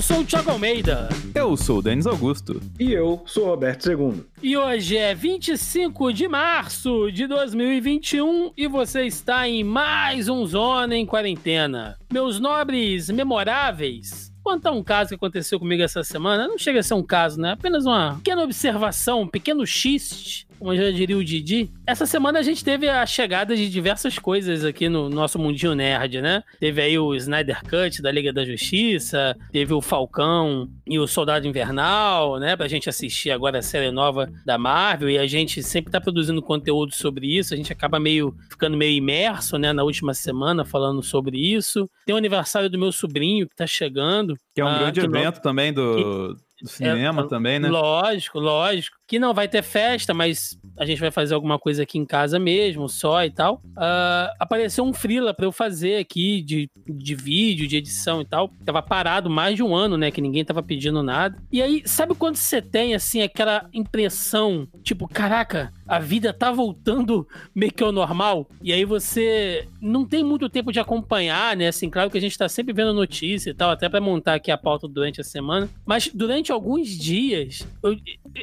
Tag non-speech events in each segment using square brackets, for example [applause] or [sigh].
Eu sou o Thiago Almeida. Eu sou o Denis Augusto. E eu sou o Roberto II. E hoje é 25 de março de 2021 e você está em mais um Zona em Quarentena. Meus nobres memoráveis, contar um caso que aconteceu comigo essa semana. Não chega a ser um caso, né? Apenas uma pequena observação, um pequeno xiste como já diria o Didi. Essa semana a gente teve a chegada de diversas coisas aqui no nosso mundinho nerd, né? Teve aí o Snyder Cut da Liga da Justiça, teve o Falcão e o Soldado Invernal, né? Pra gente assistir agora a série nova da Marvel e a gente sempre tá produzindo conteúdo sobre isso, a gente acaba meio ficando meio imerso, né? Na última semana falando sobre isso. Tem o aniversário do meu sobrinho que tá chegando. Que é um ah, grande evento não... também do... Que do cinema é, também, né? Lógico, lógico. Que não vai ter festa, mas a gente vai fazer alguma coisa aqui em casa mesmo, só e tal. Uh, apareceu um freela para eu fazer aqui de, de vídeo, de edição e tal. Tava parado mais de um ano, né? Que ninguém tava pedindo nada. E aí, sabe quando você tem, assim, aquela impressão, tipo, caraca, a vida tá voltando meio que ao normal? E aí você não tem muito tempo de acompanhar, né? Assim, claro que a gente tá sempre vendo notícia e tal, até para montar aqui a pauta durante a semana. Mas durante durante alguns dias, eu,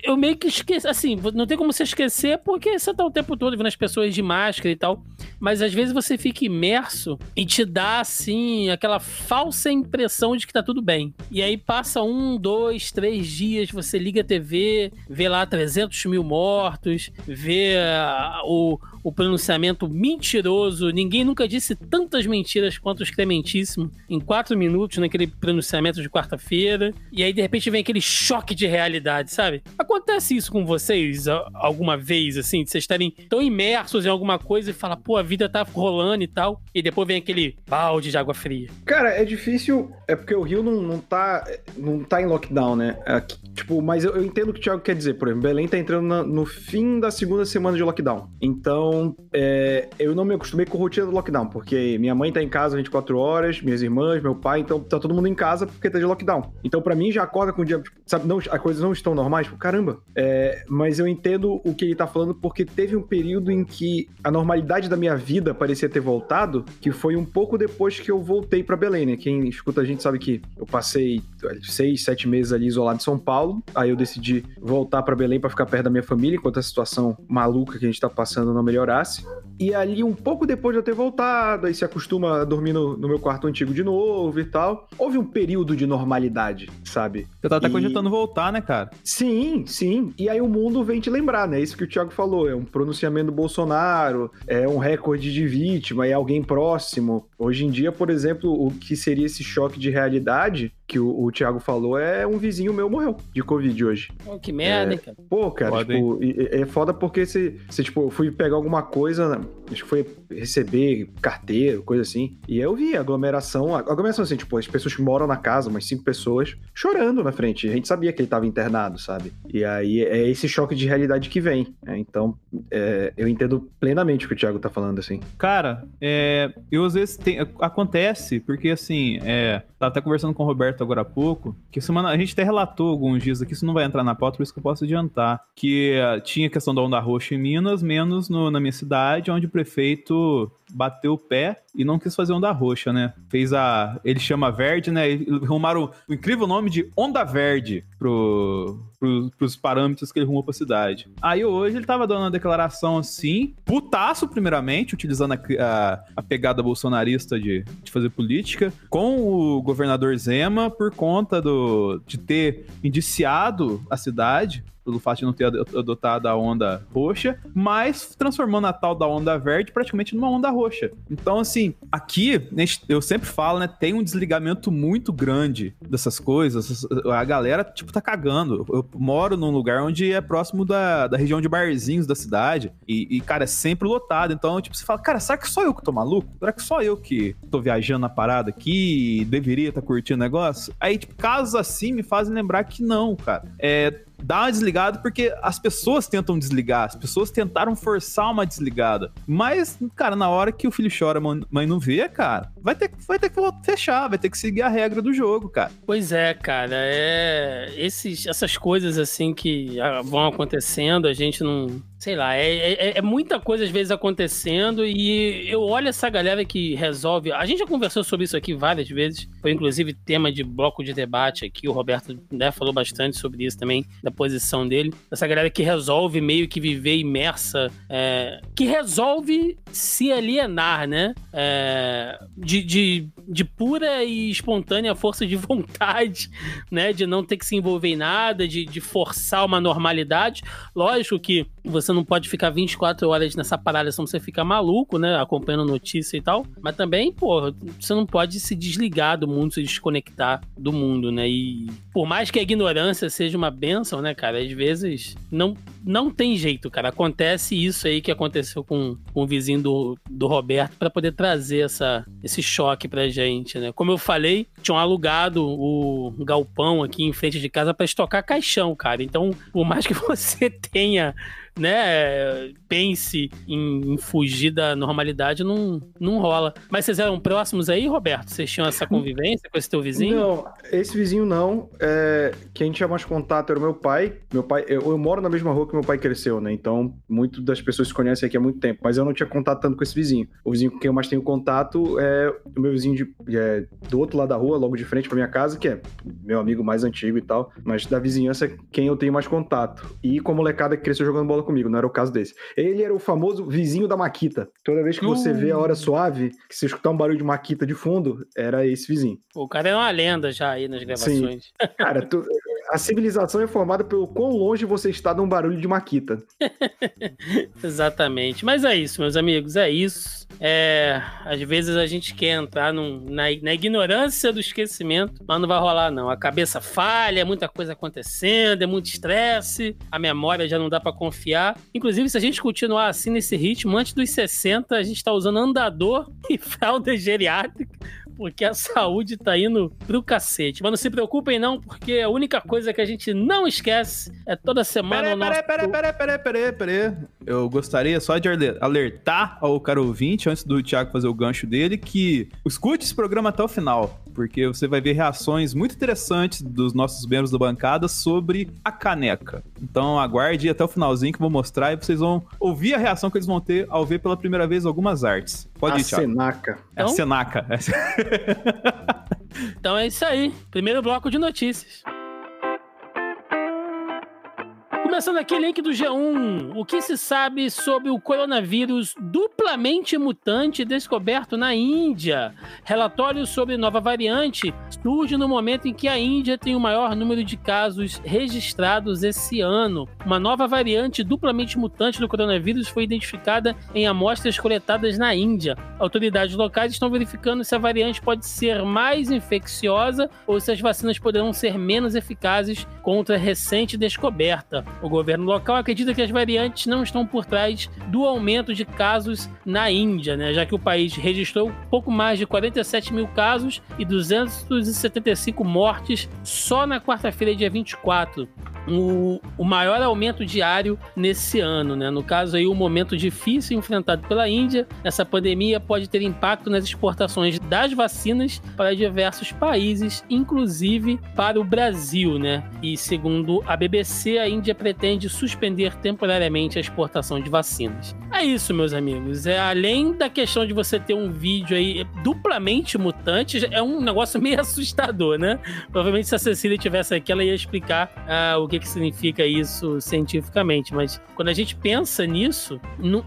eu meio que esqueci. Assim, não tem como você esquecer porque você tá o tempo todo vendo as pessoas de máscara e tal. Mas às vezes você fica imerso e te dá, assim, aquela falsa impressão de que tá tudo bem. E aí passa um, dois, três dias, você liga a TV, vê lá 300 mil mortos, vê uh, o o pronunciamento mentiroso. Ninguém nunca disse tantas mentiras quanto o Excrementíssimo em quatro minutos naquele pronunciamento de quarta-feira. E aí, de repente, vem aquele choque de realidade, sabe? Acontece isso com vocês alguma vez, assim, de vocês estarem tão imersos em alguma coisa e falar, pô, a vida tá rolando e tal. E depois vem aquele balde de água fria. Cara, é difícil. É porque o Rio não, não, tá, não tá em lockdown, né? É, tipo, mas eu, eu, entendo o que o Thiago quer dizer. Por exemplo, Belém tá entrando na, no fim da segunda semana de lockdown. Então, então, é, eu não me acostumei com a rotina do lockdown, porque minha mãe tá em casa 24 horas, minhas irmãs, meu pai, então tá todo mundo em casa porque tá de lockdown. Então, para mim, já acorda com o dia, tipo, sabe, não, as coisas não estão normais, tipo, caramba. É, mas eu entendo o que ele tá falando, porque teve um período em que a normalidade da minha vida parecia ter voltado, que foi um pouco depois que eu voltei para Belém, né? Quem escuta a gente sabe que eu passei seis, sete meses ali isolado em São Paulo, aí eu decidi voltar para Belém para ficar perto da minha família, enquanto a situação maluca que a gente tá passando não melhor melhorasse. E ali, um pouco depois de eu ter voltado, aí se acostuma a dormir no, no meu quarto antigo de novo e tal. Houve um período de normalidade, sabe? Você tá até e... cogitando voltar, né, cara? Sim, sim. E aí o mundo vem te lembrar, né? Isso que o Thiago falou. É um pronunciamento do Bolsonaro, é um recorde de vítima, é alguém próximo. Hoje em dia, por exemplo, o que seria esse choque de realidade que o, o Thiago falou é um vizinho meu morreu de Covid hoje. Pô, que merda, é, hein, cara? Pô, cara, foda, tipo, é, é foda porque se, se, tipo, eu fui pegar alguma coisa, acho que foi receber carteiro, coisa assim, e eu vi aglomeração, aglomeração assim, tipo, as pessoas que moram na casa, umas cinco pessoas, chorando na frente. A gente sabia que ele tava internado, sabe? E aí é esse choque de realidade que vem. Né? Então, é, eu entendo plenamente o que o Thiago tá falando, assim. Cara, é, eu às vezes tem, acontece, porque assim, é, tava até conversando com o Roberto agora há pouco, que semana a gente até relatou alguns dias aqui, isso não vai entrar na pauta, por isso que eu posso adiantar, que uh, tinha questão da onda roxa em Minas, menos no, na minha cidade, onde o prefeito bateu o pé e não quis fazer onda roxa, né? Fez a. Ele chama verde, né? Arrumaram o incrível nome de onda verde pro, pro, pros parâmetros que ele arrumou pra cidade. Aí hoje ele tava dando uma declaração assim, putaço, primeiramente, utilizando a, a, a pegada bolsonarista de, de fazer política, com o governador Zema por conta do, de ter indiciado a cidade pelo fato de não ter adotado a onda roxa, mas transformando a tal da onda verde praticamente numa onda roxa. Então, assim, aqui, eu sempre falo, né, tem um desligamento muito grande dessas coisas. A galera, tipo, tá cagando. Eu moro num lugar onde é próximo da, da região de barzinhos da cidade e, e, cara, é sempre lotado. Então, tipo, você fala, cara, será que só eu que tô maluco? Será que só eu que tô viajando na parada aqui deveria estar tá curtindo o negócio? Aí, tipo, casos assim me fazem lembrar que não, cara. É, dá uma desligada porque as pessoas tentam desligar, as pessoas tentaram forçar uma desligada. Mas, cara, na hora que o filho chora, mãe não vê, cara, vai ter, vai ter que fechar, vai ter que seguir a regra do jogo, cara. Pois é, cara, é esses, essas coisas assim que ah, vão acontecendo, a gente não sei lá, é, é, é, muita coisa às vezes acontecendo e eu olho essa galera que resolve. A gente já conversou sobre isso aqui várias vezes, foi inclusive tema de bloco de debate aqui. O Roberto né, falou bastante sobre isso também, da posição dele. Essa galera que resolve meio que viver imersa, é, que resolve se alienar, né? É, de, de, de pura e espontânea força de [laughs] vontade, né? De não ter que se envolver em nada, de, de forçar uma normalidade. Lógico que você não pode ficar 24 horas nessa parada, senão você fica maluco, né? Acompanhando notícia e tal. Mas também, pô, você não pode se desligar do mundo, se desconectar do mundo, né? E por mais que a ignorância seja uma benção, né, cara? Às vezes não, não tem jeito, cara. Acontece isso aí que aconteceu com, com o vizinho do, do Roberto para poder trazer essa, esse choque pra gente, né? Como eu falei, tinham alugado o galpão aqui em frente de casa para estocar caixão, cara. Então, por mais que [laughs] você tenha né, pense em, em, fugir da normalidade, não, não rola. Mas vocês eram próximos aí, Roberto? Vocês tinham essa convivência com esse teu vizinho? Não, esse vizinho não. É, quem tinha mais contato era o meu pai. Meu pai, eu, eu, moro na mesma rua que meu pai cresceu, né? Então, muito das pessoas se conhecem aqui há muito tempo, mas eu não tinha contato tanto com esse vizinho. O vizinho com quem eu mais tenho contato é o meu vizinho de, é, do outro lado da rua, logo de frente pra minha casa, que é meu amigo mais antigo e tal. Mas da vizinhança, quem eu tenho mais contato. E com a molecada que cresceu jogando bola comigo, não era o caso desse. Ele era o famoso vizinho da Maquita. Toda vez que você vê a hora suave, que você escutar um barulho de Maquita de fundo, era esse vizinho. O cara é uma lenda já aí nas gravações. Sim. Cara, tu, a civilização é formada pelo quão longe você está de um barulho de Maquita. [laughs] Exatamente. Mas é isso, meus amigos, é isso. É, às vezes a gente quer entrar num, na, na, ignorância do esquecimento, mas não vai rolar, não. A cabeça falha, muita coisa acontecendo, é muito estresse, a memória já não dá para confiar. Inclusive, se a gente continuar assim nesse ritmo, antes dos 60, a gente tá usando andador [laughs] e fralda geriátrica porque a [laughs] saúde tá indo pro cacete. Mas não se preocupem não, porque a única coisa que a gente não esquece é toda semana pera, o nosso... Pera, pera, pera, pera, pera, Eu gostaria só de alertar ao caro ouvinte, antes do Thiago fazer o gancho dele, que escute esse programa até o final, porque você vai ver reações muito interessantes dos nossos membros da bancada sobre a caneca. Então aguarde até o finalzinho que eu vou mostrar e vocês vão ouvir a reação que eles vão ter ao ver pela primeira vez algumas artes. Pode a ir, Thiago. Senaca. É a Senaca. [laughs] então é isso aí. Primeiro bloco de notícias. Começando aqui, link do G1. O que se sabe sobre o coronavírus duplamente mutante descoberto na Índia? Relatório sobre nova variante surge no momento em que a Índia tem o maior número de casos registrados esse ano. Uma nova variante duplamente mutante do coronavírus foi identificada em amostras coletadas na Índia. Autoridades locais estão verificando se a variante pode ser mais infecciosa ou se as vacinas poderão ser menos eficazes contra a recente descoberta. O governo local acredita que as variantes não estão por trás do aumento de casos na Índia, né? já que o país registrou pouco mais de 47 mil casos e 275 mortes só na quarta-feira, dia 24 o, o maior aumento diário nesse ano, né? No caso aí, um momento difícil enfrentado pela Índia, essa pandemia pode ter impacto nas exportações das vacinas para diversos países, inclusive para o Brasil, né? E segundo a BBC, a Índia pretende suspender temporariamente a exportação de vacinas. É isso, meus amigos. É além da questão de você ter um vídeo aí duplamente mutante, é um negócio [laughs] meio assustador, né? Provavelmente se a Cecília tivesse aqui, ela ia explicar uh, o que que, que significa isso cientificamente, mas quando a gente pensa nisso,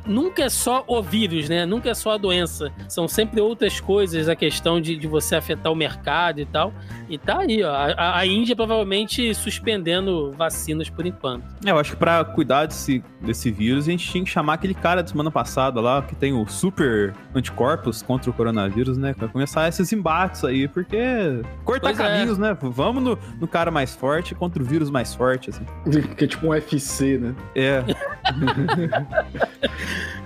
nunca é só o vírus, né? Nunca é só a doença. São sempre outras coisas, a questão de, de você afetar o mercado e tal. E tá aí, ó. A, a Índia provavelmente suspendendo vacinas por enquanto. É, eu acho que pra cuidar desse, desse vírus, a gente tinha que chamar aquele cara da semana passada lá, que tem o super anticorpos contra o coronavírus, né? Pra começar esses embates aí, porque cortar pois é. caminhos, é. né? Vamos no, no cara mais forte contra o vírus mais forte assim. Que é tipo um UFC, né? É.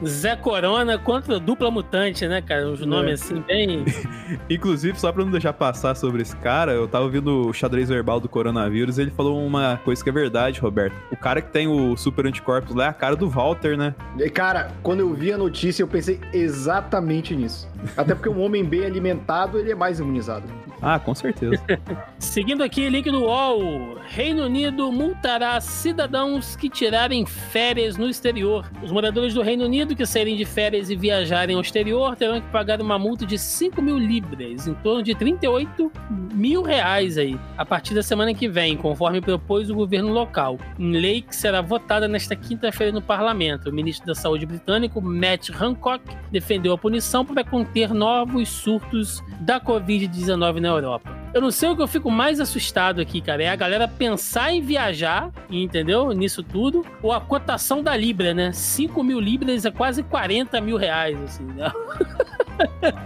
[laughs] Zé Corona contra dupla mutante, né, cara? Os nomes é. assim, bem. [laughs] Inclusive, só pra não deixar passar sobre esse cara, eu tava ouvindo o xadrez verbal do coronavírus ele falou uma coisa que é verdade, Roberto. O cara que tem o super anticorpos lá é a cara do Walter, né? Cara, quando eu vi a notícia, eu pensei exatamente nisso. Até porque um homem bem alimentado, ele é mais imunizado. Ah, com certeza. [laughs] Seguindo aqui, link do UOL. Reino Unido multará cidadãos que tirarem férias no exterior. Os moradores do Reino Unido que saírem de férias e viajarem ao exterior terão que pagar uma multa de 5 mil libras, em torno de 38 mil reais aí, a partir da semana que vem, conforme propôs o governo local. Em lei que será votada nesta quinta-feira no parlamento. O ministro da Saúde britânico, Matt Hancock, defendeu a punição para conter novos surtos da Covid-19 na Europa. Eu não sei o que eu fico mais assustado aqui, cara. É a galera pensar em viajar, entendeu? Nisso tudo. Ou a cotação da Libra, né? 5 mil Libras é quase 40 mil reais, assim, né?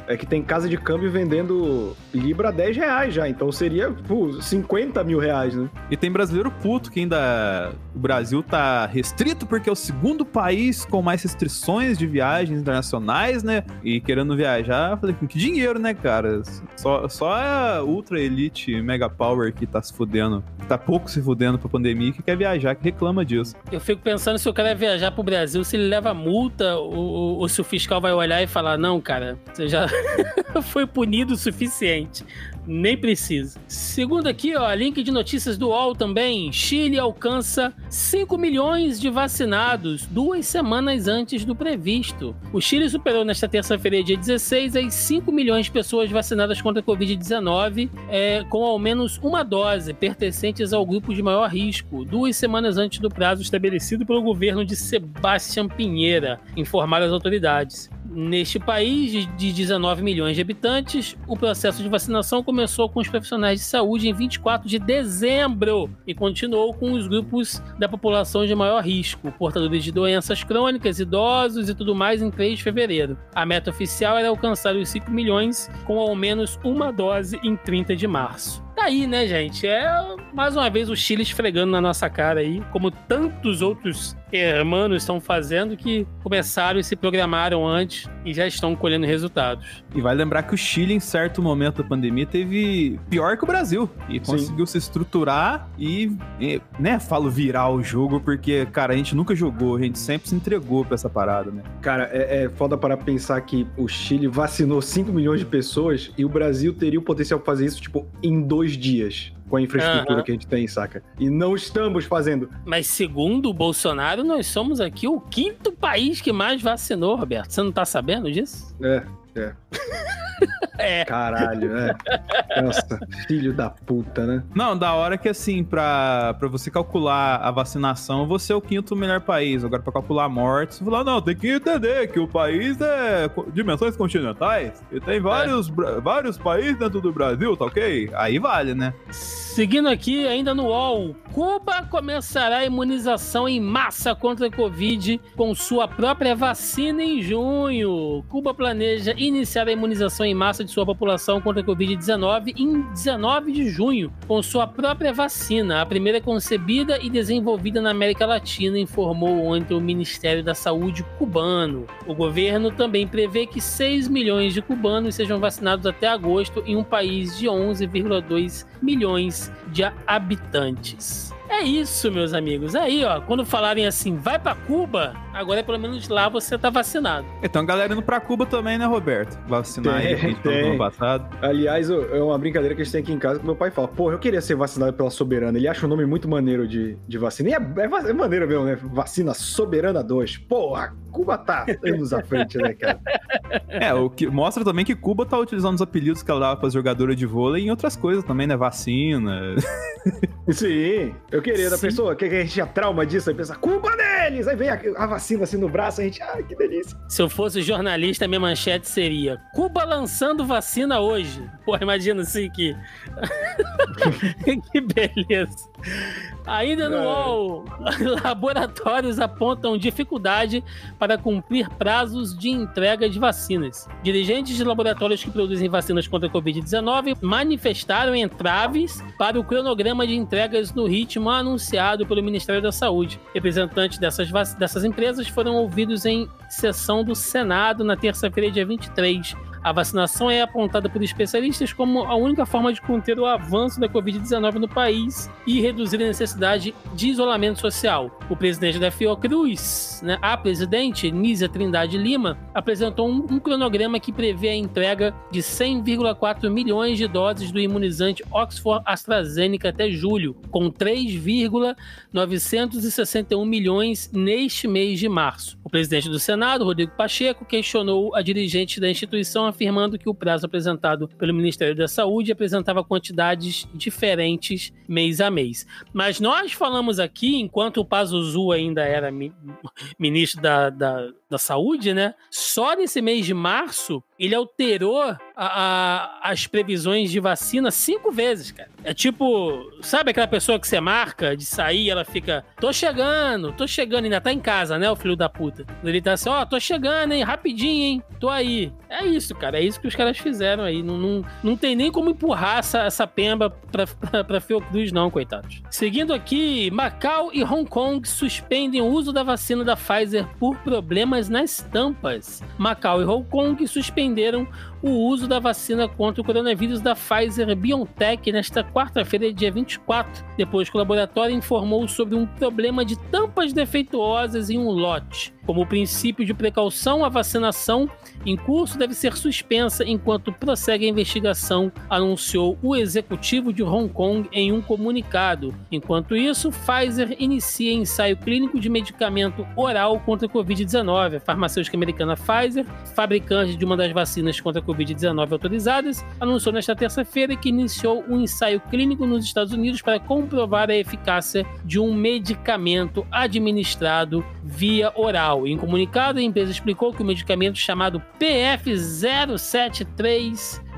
É que tem casa de câmbio vendendo Libra a 10 reais já, então seria pô, 50 mil reais, né? E tem brasileiro puto que ainda. O Brasil tá restrito porque é o segundo país com mais restrições de viagens internacionais, né? E querendo viajar, eu falei, com que dinheiro, né, cara? Só, só a Ultra Elite Mega Power que tá se fudendo, que tá pouco se fudendo pra pandemia, que quer viajar, que reclama disso. Eu fico pensando se o cara viajar pro Brasil, se ele leva multa ou, ou se o fiscal vai olhar e falar: não, cara, você já [laughs] foi punido o suficiente. Nem precisa. Segundo aqui, ó, link de notícias do UOL também. Chile alcança 5 milhões de vacinados duas semanas antes do previsto. O Chile superou nesta terça-feira, dia 16, as 5 milhões de pessoas vacinadas contra a Covid-19 é, com ao menos uma dose, pertencentes ao grupo de maior risco, duas semanas antes do prazo estabelecido pelo governo de Sebastião Pinheira, informaram as autoridades. Neste país de 19 milhões de habitantes, o processo de vacinação começou com os profissionais de saúde em 24 de dezembro e continuou com os grupos da população de maior risco, portadores de doenças crônicas, idosos e tudo mais, em 3 de fevereiro. A meta oficial era alcançar os 5 milhões com ao menos uma dose em 30 de março. Tá aí, né, gente? É mais uma vez o Chile esfregando na nossa cara aí, como tantos outros hermanos estão fazendo que começaram e se programaram antes e já estão colhendo resultados. E vai lembrar que o Chile, em certo momento da pandemia, teve pior que o Brasil. E conseguiu se estruturar e, e, né, falo virar o jogo, porque, cara, a gente nunca jogou, a gente sempre se entregou pra essa parada, né? Cara, é, é foda para pensar que o Chile vacinou 5 milhões de pessoas e o Brasil teria o potencial pra fazer isso, tipo, em dois dias com a infraestrutura Aham. que a gente tem, saca? E não estamos fazendo. Mas segundo o Bolsonaro, nós somos aqui o quinto país que mais vacinou, Roberto. Você não tá sabendo disso? É, é. [laughs] É. Caralho, é. Nossa, filho da puta, né? Não, da hora que assim, pra, pra você calcular a vacinação, você é o quinto melhor país. Agora, pra calcular mortes, você fala, não, tem que entender que o país é dimensões continentais e tem vários, bra- vários países dentro do Brasil, tá ok? Aí vale, né? Seguindo aqui, ainda no UOL, Cuba começará a imunização em massa contra a Covid com sua própria vacina em junho. Cuba planeja iniciar a imunização em massa de sua população contra a Covid-19 em 19 de junho, com sua própria vacina, a primeira concebida e desenvolvida na América Latina, informou ontem o Ministério da Saúde cubano. O governo também prevê que 6 milhões de cubanos sejam vacinados até agosto em um país de 11,2 milhões de habitantes. É isso, meus amigos. Aí, ó, quando falarem assim, vai pra Cuba, agora pelo menos lá você tá vacinado. Então, a galera indo pra Cuba também, né, Roberto? Vacinar aí, Tem, que a gente tem. ano passado. Aliás, é uma brincadeira que a gente tem aqui em casa que meu pai fala: Porra, eu queria ser vacinado pela Soberana. Ele acha o nome muito maneiro de, de vacina. E é, é, é maneiro mesmo, né? Vacina Soberana 2. Porra, Cuba tá anos à frente, né, cara? [laughs] É, o que mostra também que Cuba tá utilizando os apelidos que ela dava pras jogadoras de vôlei em outras coisas também, né? Vacina. Sim, eu queria da pessoa que, que a gente tinha trauma disso, aí pensa, Cuba deles! Aí vem a, a vacina assim no braço, a gente, ai, que delícia. Se eu fosse jornalista, minha manchete seria: Cuba lançando vacina hoje. Pô, imagina assim que. [laughs] que beleza. Ainda no É. UOL, [laughs] laboratórios apontam dificuldade para cumprir prazos de entrega de vacinas. Dirigentes de laboratórios que produzem vacinas contra a Covid-19 manifestaram entraves para o cronograma de entregas no ritmo anunciado pelo Ministério da Saúde. Representantes dessas, dessas empresas foram ouvidos em sessão do Senado na terça-feira, dia 23. A vacinação é apontada por especialistas como a única forma de conter o avanço da Covid-19 no país e reduzir a necessidade de isolamento social. O presidente da Fiocruz, né, a presidente, Nízia Trindade Lima, apresentou um, um cronograma que prevê a entrega de 100,4 milhões de doses do imunizante Oxford AstraZeneca até julho, com 3,961 milhões neste mês de março. O presidente do Senado, Rodrigo Pacheco, questionou a dirigente da instituição, afirmando que o prazo apresentado pelo Ministério da Saúde apresentava quantidades diferentes mês a mês. Mas nós falamos aqui, enquanto o Pazuzu ainda era mi ministro da, da, da Saúde, né? Só nesse mês de março, ele alterou a, a, as previsões de vacina cinco vezes, cara. É tipo, sabe aquela pessoa que você marca de sair ela fica, tô chegando, tô chegando, ainda tá em casa, né, o filho da puta. Ele tá assim, ó, oh, tô chegando, hein, rapidinho, hein, tô aí. É isso, cara, é isso que os caras fizeram aí. Não, não, não tem nem como empurrar essa, essa pemba pra, pra, pra Fiocruz, não, coitados. Seguindo aqui, Macau e Hong Kong suspendem o uso da vacina da Pfizer por problemas nas tampas. Macau e Hong Kong suspenderam o uso da vacina contra o coronavírus da Pfizer BioNTech nesta quarta-feira, dia 24, depois que o laboratório informou sobre um problema de tampas defeituosas em um lote. Como princípio de precaução, a vacinação em curso deve ser suspensa enquanto prossegue a investigação, anunciou o executivo de Hong Kong em um comunicado. Enquanto isso, Pfizer inicia ensaio clínico de medicamento oral contra a Covid-19. A farmacêutica americana Pfizer, fabricante de uma das vacinas contra a Covid-19 autorizadas, anunciou nesta terça-feira que iniciou um ensaio clínico nos Estados Unidos para comprovar a eficácia de um medicamento administrado via oral. Em comunicado, a empresa explicou que o medicamento chamado PF073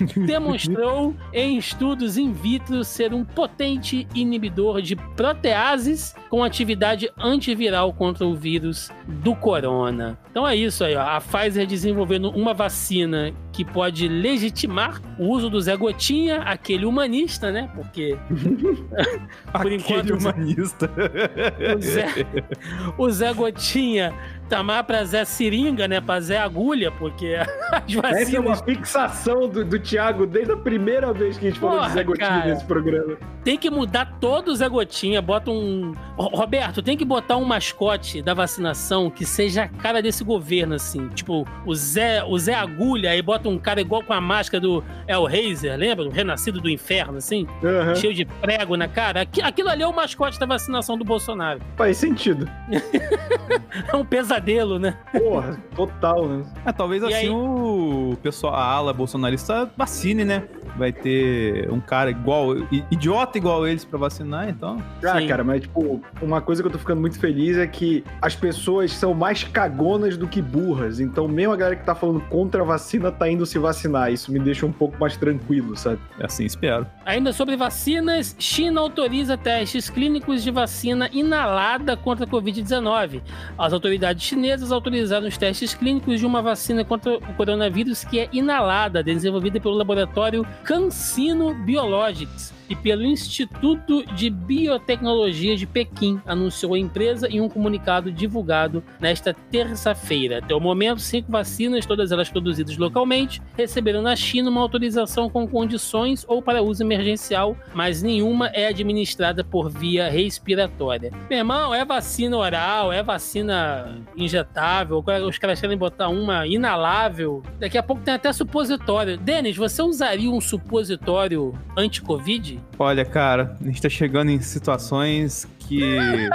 [laughs] demonstrou em estudos in vitro ser um potente inibidor de proteases com atividade antiviral contra o vírus do corona. Então é isso aí, ó. a Pfizer desenvolvendo uma vacina que pode legitimar o uso do Zé Gotinha, aquele humanista, né? Porque [laughs] por enquanto humanista. [laughs] O Zé, o Zé Gotinha Tamar pra Zé Seringa, né? Pra Zé Agulha, porque as vacinas... Essa é uma fixação do, do Thiago desde a primeira vez que a gente Porra, falou de Zé Gotinha cara, nesse programa. Tem que mudar todo o Zé Gotinha, bota um... Roberto, tem que botar um mascote da vacinação que seja a cara desse governo, assim. Tipo, o Zé, o Zé Agulha, aí bota um cara igual com a máscara do Hellraiser, lembra? O Renascido do Inferno, assim? Uhum. Cheio de prego na cara. Aquilo ali é o mascote da vacinação do Bolsonaro. [laughs] Faz sentido. é um pesadelo, né? Porra, total, né? É, talvez e assim aí... o pessoal, a ala bolsonarista vacine, né? Vai ter um cara igual, idiota igual eles pra vacinar, então. Ah, Sim. cara, mas tipo, uma coisa que eu tô ficando muito feliz é que as pessoas são mais cagonas do que burras. Então, mesmo a galera que tá falando contra a vacina tá indo se vacinar. Isso me deixa um pouco mais tranquilo, sabe? É assim, espero. Ainda sobre vacinas, China autoriza testes clínicos de vacina inalada contra a Covid-19. As autoridades chinesas autorizaram os testes clínicos de uma vacina contra o coronavírus que é inalada, desenvolvida pelo laboratório CanSino Biologics e pelo Instituto de Biotecnologia de Pequim, anunciou a empresa em um comunicado divulgado nesta terça-feira. Até o momento, cinco vacinas, todas elas produzidas localmente, receberam na China uma autorização com condições ou para uso emergencial, mas nenhuma é administrada por via respiratória. Meu irmão, é vacina oral, é vacina injetável, os caras querem botar uma inalável. Daqui a pouco tem até supositório. Denis, você usaria um supositório anti-Covid? Olha, cara, a gente tá chegando em situações que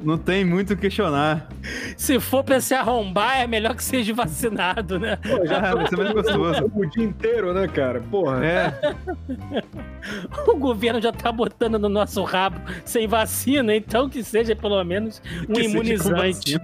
não tem muito o questionar. Se for pra se arrombar, é melhor que seja vacinado, né? Pô, já ah, vai ser mais gostoso. O dia inteiro, né, cara? Porra. É. [laughs] o governo já tá botando no nosso rabo sem vacina, então que seja pelo menos um que imunizante.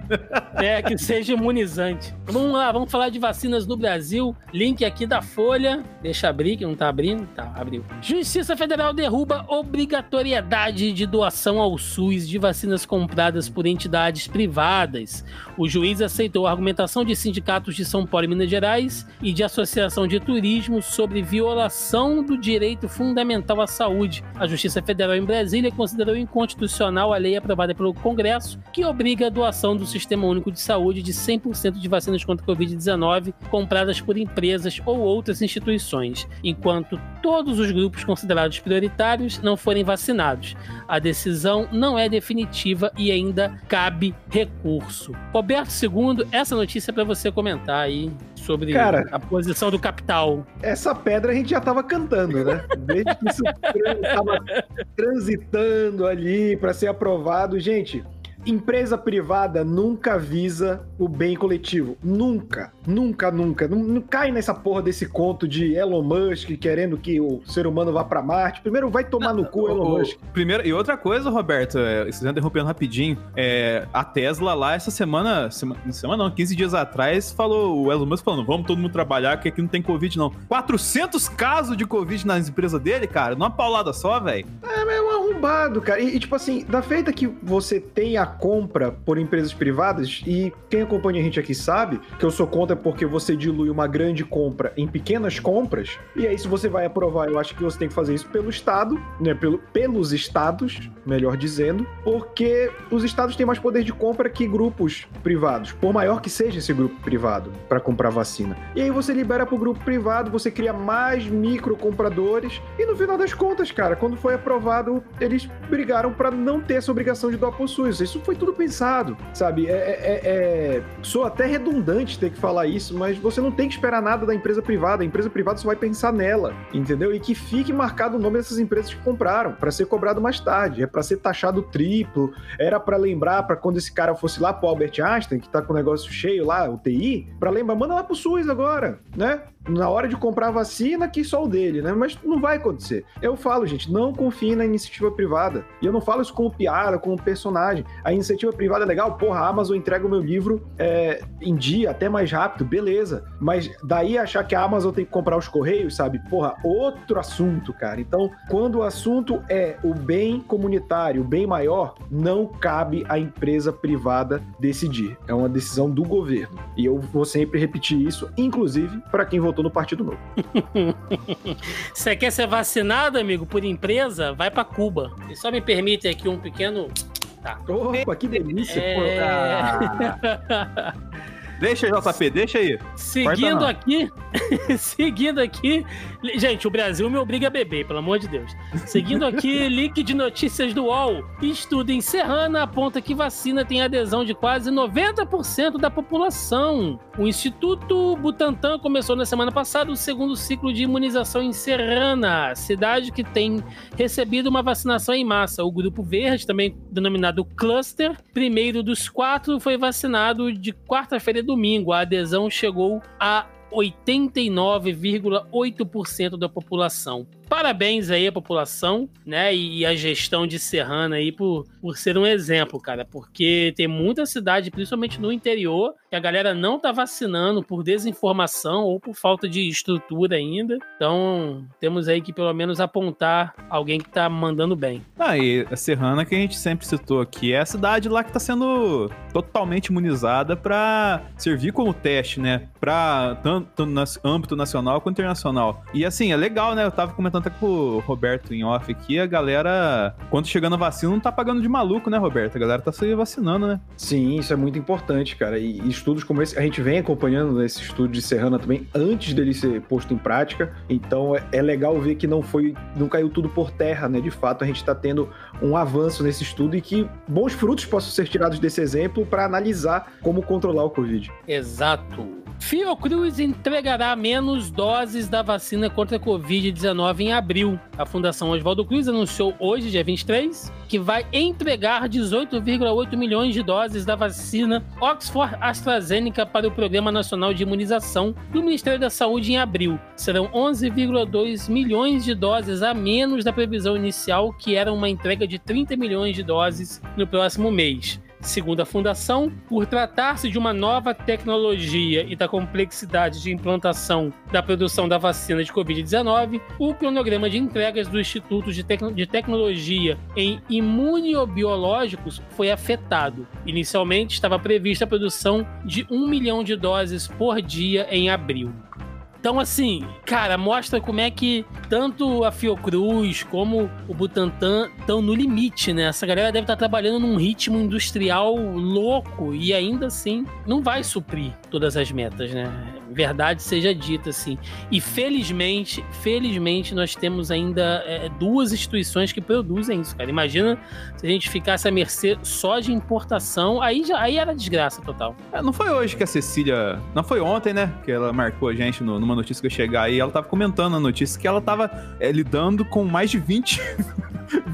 É, que seja imunizante. Vamos lá, vamos falar de vacinas no Brasil. Link aqui da Folha. Deixa abrir, que não tá abrindo. Tá, abriu. Justiça Federal derruba obrigatoriedade de doação ao SUS de vacinas compradas por entidades privadas. O juiz aceitou a argumentação de sindicatos de São Paulo e Minas Gerais e de Associação de Turismo sobre violação do direito fundamental à saúde. A Justiça Federal em Brasília considerou inconstitucional a lei aprovada pelo Congresso que obriga a doação do Sistema Único de Saúde de 100% de vacinas contra a Covid-19 compradas por empresas ou outras instituições, enquanto todos os grupos considerados prioritários não forem vacinados. A decisão não é definitiva e ainda cabe recurso. Roberto II, essa notícia é para você comentar aí sobre Cara, a posição do capital. Essa pedra a gente já tava cantando, né? Desde que isso [laughs] tava transitando ali para ser aprovado. Gente, empresa privada nunca visa o bem coletivo. Nunca. Nunca, nunca. Não, não, cai nessa porra desse conto de Elon Musk querendo que o ser humano vá para Marte. Primeiro vai tomar no cu, Elon O- Musk. Primeiro, e outra coisa, Roberto, é, interrompendo rapidinho, é, a Tesla lá essa semana, semana, semana não, 15 dias atrás, falou, o Elon Musk falando, vamos todo mundo trabalhar, que aqui não tem Covid não. 400 casos de Covid nas empresas dele, cara, numa paulada só, velho. É um arrombado, cara. E, e, tipo assim, da feita que você tem a compra por empresas privadas, e quem acompanha a gente aqui sabe que eu sou contra porque você dilui uma grande compra em pequenas compras, e aí se você vai aprovar, eu acho que você tem que fazer isso pelo Estado, né? Pelo, pelos estados, melhor dizendo, porque os estados têm mais poder de compra que grupos privados, por maior que seja esse grupo privado, para comprar vacina. E aí você libera pro grupo privado, você cria mais micro compradores, e no final das contas, cara, quando foi aprovado, eles brigaram para não ter essa obrigação de doar por SUS. Isso foi tudo pensado, sabe? É, é- é- Sou até redundante ter que falar isso, mas você não tem que esperar nada da empresa privada. A empresa privada só vai pensar nela, entendeu? E que fique marcado o nome dessas empresas que compraram, para ser cobrado mais tarde. É para ser taxado triplo. Era para lembrar, para quando esse cara fosse lá pro Albert Einstein, que tá com o negócio cheio lá, o TI, para lembrar, manda lá pro SUS agora, né? Na hora de comprar vacina, que só o dele, né? Mas não vai acontecer. Eu falo, gente, não confie na iniciativa privada. E eu não falo isso como piada, como personagem. A iniciativa privada é legal, porra, a Amazon entrega o meu livro é, em dia, até mais rápido, beleza. Mas daí achar que a Amazon tem que comprar os correios, sabe? Porra, outro assunto, cara. Então, quando o assunto é o bem comunitário, o bem maior, não cabe à empresa privada decidir. É uma decisão do governo. E eu vou sempre repetir isso, inclusive para quem votou no Partido Novo. [laughs] Você quer ser vacinado, amigo, por empresa? Vai pra Cuba. E só me permite aqui um pequeno. Tá. Opa, que delícia! É... [laughs] Deixa, JP, deixa aí. [laughs] Seguindo aqui, seguindo aqui, gente, o Brasil me obriga a beber, pelo amor de Deus. Seguindo aqui, [laughs] link de notícias do UOL. Estudo em Serrana aponta que vacina tem adesão de quase 90% da população. O Instituto Butantan começou na semana passada o segundo ciclo de imunização em Serrana, cidade que tem recebido uma vacinação em massa. O grupo verde, também denominado Cluster, primeiro dos quatro, foi vacinado de quarta-feira e domingo. A adesão chegou a 89,8% da população. Parabéns aí à população, né? E a gestão de Serrana aí por, por ser um exemplo, cara. Porque tem muita cidade, principalmente no interior, que a galera não tá vacinando por desinformação ou por falta de estrutura ainda. Então, temos aí que pelo menos apontar alguém que tá mandando bem. Ah, e a Serrana, que a gente sempre citou aqui, é a cidade lá que tá sendo totalmente imunizada pra servir como teste, né? Pra tanto no âmbito nacional quanto internacional. E assim, é legal, né? Eu tava comentando até com o Roberto em off aqui, a galera, quando chegando a vacina, não tá pagando de maluco, né, Roberto? A galera tá se vacinando, né? Sim, isso é muito importante, cara. E estudos como esse, a gente vem acompanhando esse estudo de Serrana também antes dele ser posto em prática. Então é, é legal ver que não foi, não caiu tudo por terra, né? De fato, a gente está tendo um avanço nesse estudo e que bons frutos possam ser tirados desse exemplo para analisar como controlar o Covid. Exato. Fiocruz entregará menos doses da vacina contra a Covid-19 em abril. A Fundação Oswaldo Cruz anunciou hoje, dia 23, que vai entregar 18,8 milhões de doses da vacina Oxford AstraZeneca para o Programa Nacional de Imunização do Ministério da Saúde em abril. Serão 11,2 milhões de doses a menos da previsão inicial, que era uma entrega de 30 milhões de doses no próximo mês. Segundo a fundação, por tratar-se de uma nova tecnologia e da complexidade de implantação da produção da vacina de Covid-19, o cronograma de entregas do Instituto de, Tec de Tecnologia em Imuniobiológicos foi afetado. Inicialmente estava prevista a produção de um milhão de doses por dia em abril. Então, assim, cara, mostra como é que tanto a Fiocruz como o Butantan estão no limite, né? Essa galera deve estar trabalhando num ritmo industrial louco e ainda assim não vai suprir todas as metas, né? Verdade seja dita, assim. E felizmente, felizmente, nós temos ainda é, duas instituições que produzem isso, cara. Imagina se a gente ficasse à mercê só de importação, aí já aí era desgraça total. É, não foi hoje que a Cecília. Não foi ontem, né? Que ela marcou a gente no, numa notícia que eu chegar aí. Ela tava comentando na notícia que ela tava é, lidando com mais de 20.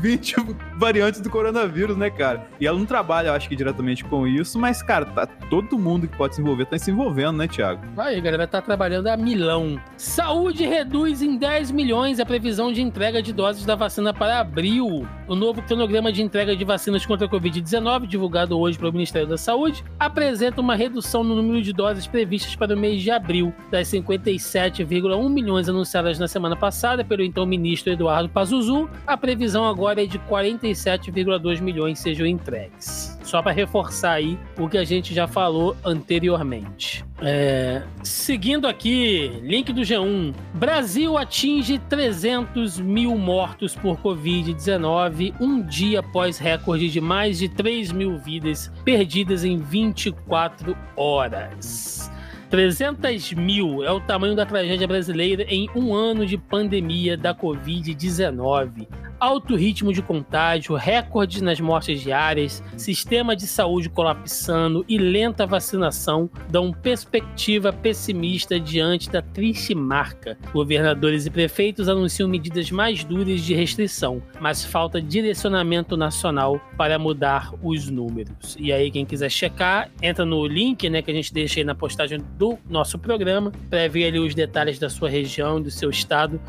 20 [laughs] variantes do coronavírus, né, cara? E ela não trabalha, acho que, diretamente com isso, mas, cara, tá, todo mundo que pode se envolver tá se envolvendo, né, Thiago? Aí, galera, tá trabalhando a milão. Saúde reduz em 10 milhões a previsão de entrega de doses da vacina para abril. O novo cronograma de entrega de vacinas contra a Covid-19, divulgado hoje pelo Ministério da Saúde, apresenta uma redução no número de doses previstas para o mês de abril, das 57,1 milhões anunciadas na semana passada pelo então ministro Eduardo Pazuzu. A previsão agora de 47,2 milhões sejam entregues. Só para reforçar aí o que a gente já falou anteriormente. É, seguindo aqui, link do G1. Brasil atinge 300 mil mortos por Covid-19, um dia após recorde de mais de 3 mil vidas perdidas em 24 horas. 300 mil é o tamanho da tragédia brasileira em um ano de pandemia da Covid-19 alto ritmo de contágio, recordes nas mortes diárias, sistema de saúde colapsando e lenta vacinação dão perspectiva pessimista diante da triste marca. Governadores e prefeitos anunciam medidas mais duras de restrição, mas falta direcionamento nacional para mudar os números. E aí, quem quiser checar, entra no link né, que a gente deixa aí na postagem do nosso programa para ver ali os detalhes da sua região, do seu estado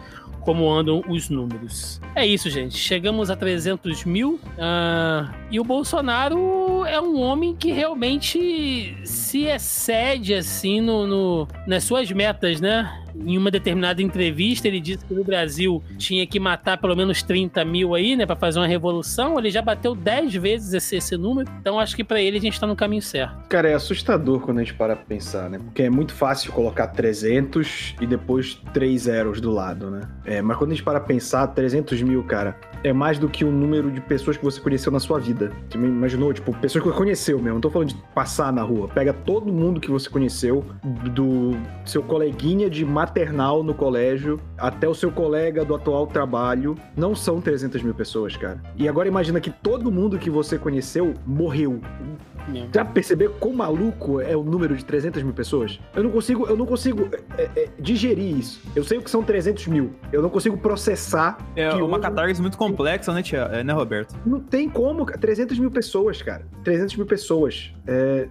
como andam os números. É isso, gente. Chegamos a 300 mil. Uh, e o Bolsonaro é um homem que realmente se excede, assim, no, no nas suas metas, né? Em uma determinada entrevista, ele disse que no Brasil tinha que matar pelo menos 30 mil aí, né, para fazer uma revolução. Ele já bateu 10 vezes esse, esse número. Então acho que para ele a gente tá no caminho certo. Cara, é assustador quando a gente para pra pensar, né? Porque é muito fácil colocar 300 e depois 3 zeros do lado, né? É, mas quando a gente para pensar, 300 mil, cara, é mais do que o número de pessoas que você conheceu na sua vida. Me imaginou, tipo, pessoas que você conheceu mesmo. Não tô falando de passar na rua. Pega todo mundo que você conheceu, do seu coleguinha de maternal no colégio até o seu colega do atual trabalho. Não são 300 mil pessoas, cara. E agora imagina que todo mundo que você conheceu morreu. Já perceber quão maluco é o número de 300 mil pessoas? Eu não consigo, eu não consigo é, é, digerir isso. Eu sei o que são 300 mil. Eu não consigo processar. É uma hoje... catarse muito complexa, né, tia? É, né, Roberto? Não tem como. 300 mil pessoas, cara. 300 mil pessoas. É,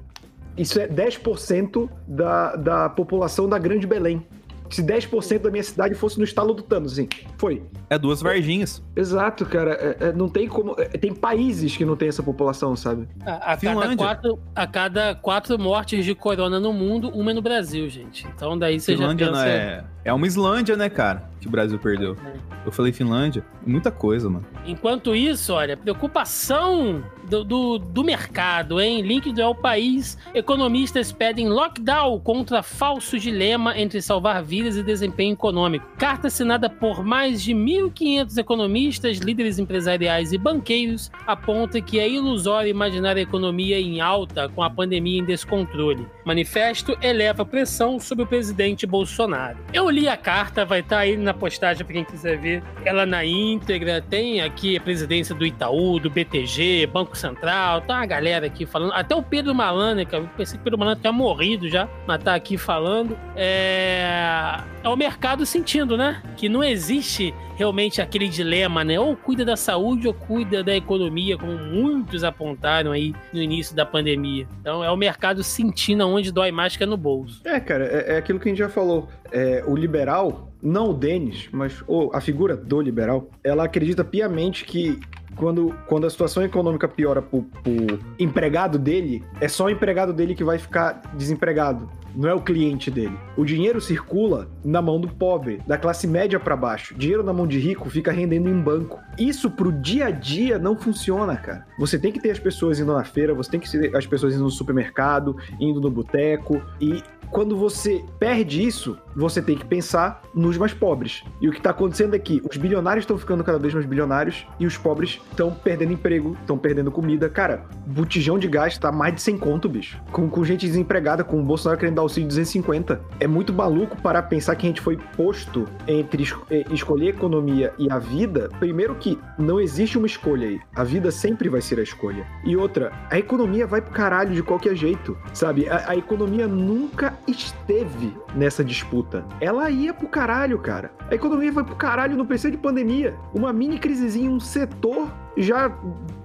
isso é 10% da, da população da Grande Belém se 10% da minha cidade fosse no estalo do Thanos, assim. Foi. É duas Varginhas. Exato, cara. É, é, não tem como. É, tem países que não tem essa população, sabe? A, a cada quatro, a cada quatro mortes de corona no mundo, uma é no Brasil, gente. Então daí você Finlândia já pensa... é... é uma Islândia, né, cara? Que o Brasil perdeu. É. Eu falei Finlândia. Muita coisa, mano. Enquanto isso, olha, preocupação do, do, do mercado, hein? Link do El País. Economistas pedem lockdown contra falso dilema entre salvar vidas e desempenho econômico. Carta assinada por mais de 1.500 economistas, líderes empresariais e banqueiros aponta que é ilusório imaginar a economia em alta com a pandemia em descontrole. Manifesto eleva pressão sobre o presidente Bolsonaro. Eu li a carta, vai estar tá aí na postagem para quem quiser ver. Ela na íntegra, tem aqui a presidência do Itaú, do BTG, Banco Central, tá uma galera aqui falando. Até o Pedro Malan, cara, eu pensei que o Pedro Malan tinha morrido já, mas tá aqui falando. É... é o mercado sentindo, né? Que não existe realmente aquele dilema, né? Ou cuida da saúde ou cuida da economia, como muitos apontaram aí no início da pandemia. Então é o mercado sentindo onde dói mais que é no bolso. É, cara, é, é aquilo que a gente já falou. É, o liberal, não o Denis, mas oh, a figura do liberal, ela acredita piamente que quando, quando a situação econômica piora pro, pro empregado dele, é só o empregado dele que vai ficar desempregado não é o cliente dele. O dinheiro circula na mão do pobre, da classe média para baixo. Dinheiro na mão de rico fica rendendo em banco. Isso pro dia a dia não funciona, cara. Você tem que ter as pessoas indo na feira, você tem que ter as pessoas indo no supermercado, indo no boteco e quando você perde isso, você tem que pensar nos mais pobres. E o que está acontecendo é que os bilionários estão ficando cada vez mais bilionários e os pobres estão perdendo emprego, estão perdendo comida. Cara, botijão de gás tá mais de 100 conto, bicho. Com, com gente desempregada, com o Bolsonaro querendo dar auxílio de 250. É muito maluco para pensar que a gente foi posto entre es eh, escolher economia e a vida. Primeiro que não existe uma escolha aí. A vida sempre vai ser a escolha. E outra, a economia vai pro caralho de qualquer jeito, sabe? A, a economia nunca esteve nessa disputa. Ela ia pro caralho, cara. A economia foi pro caralho no PC de pandemia. Uma mini crisezinha um setor já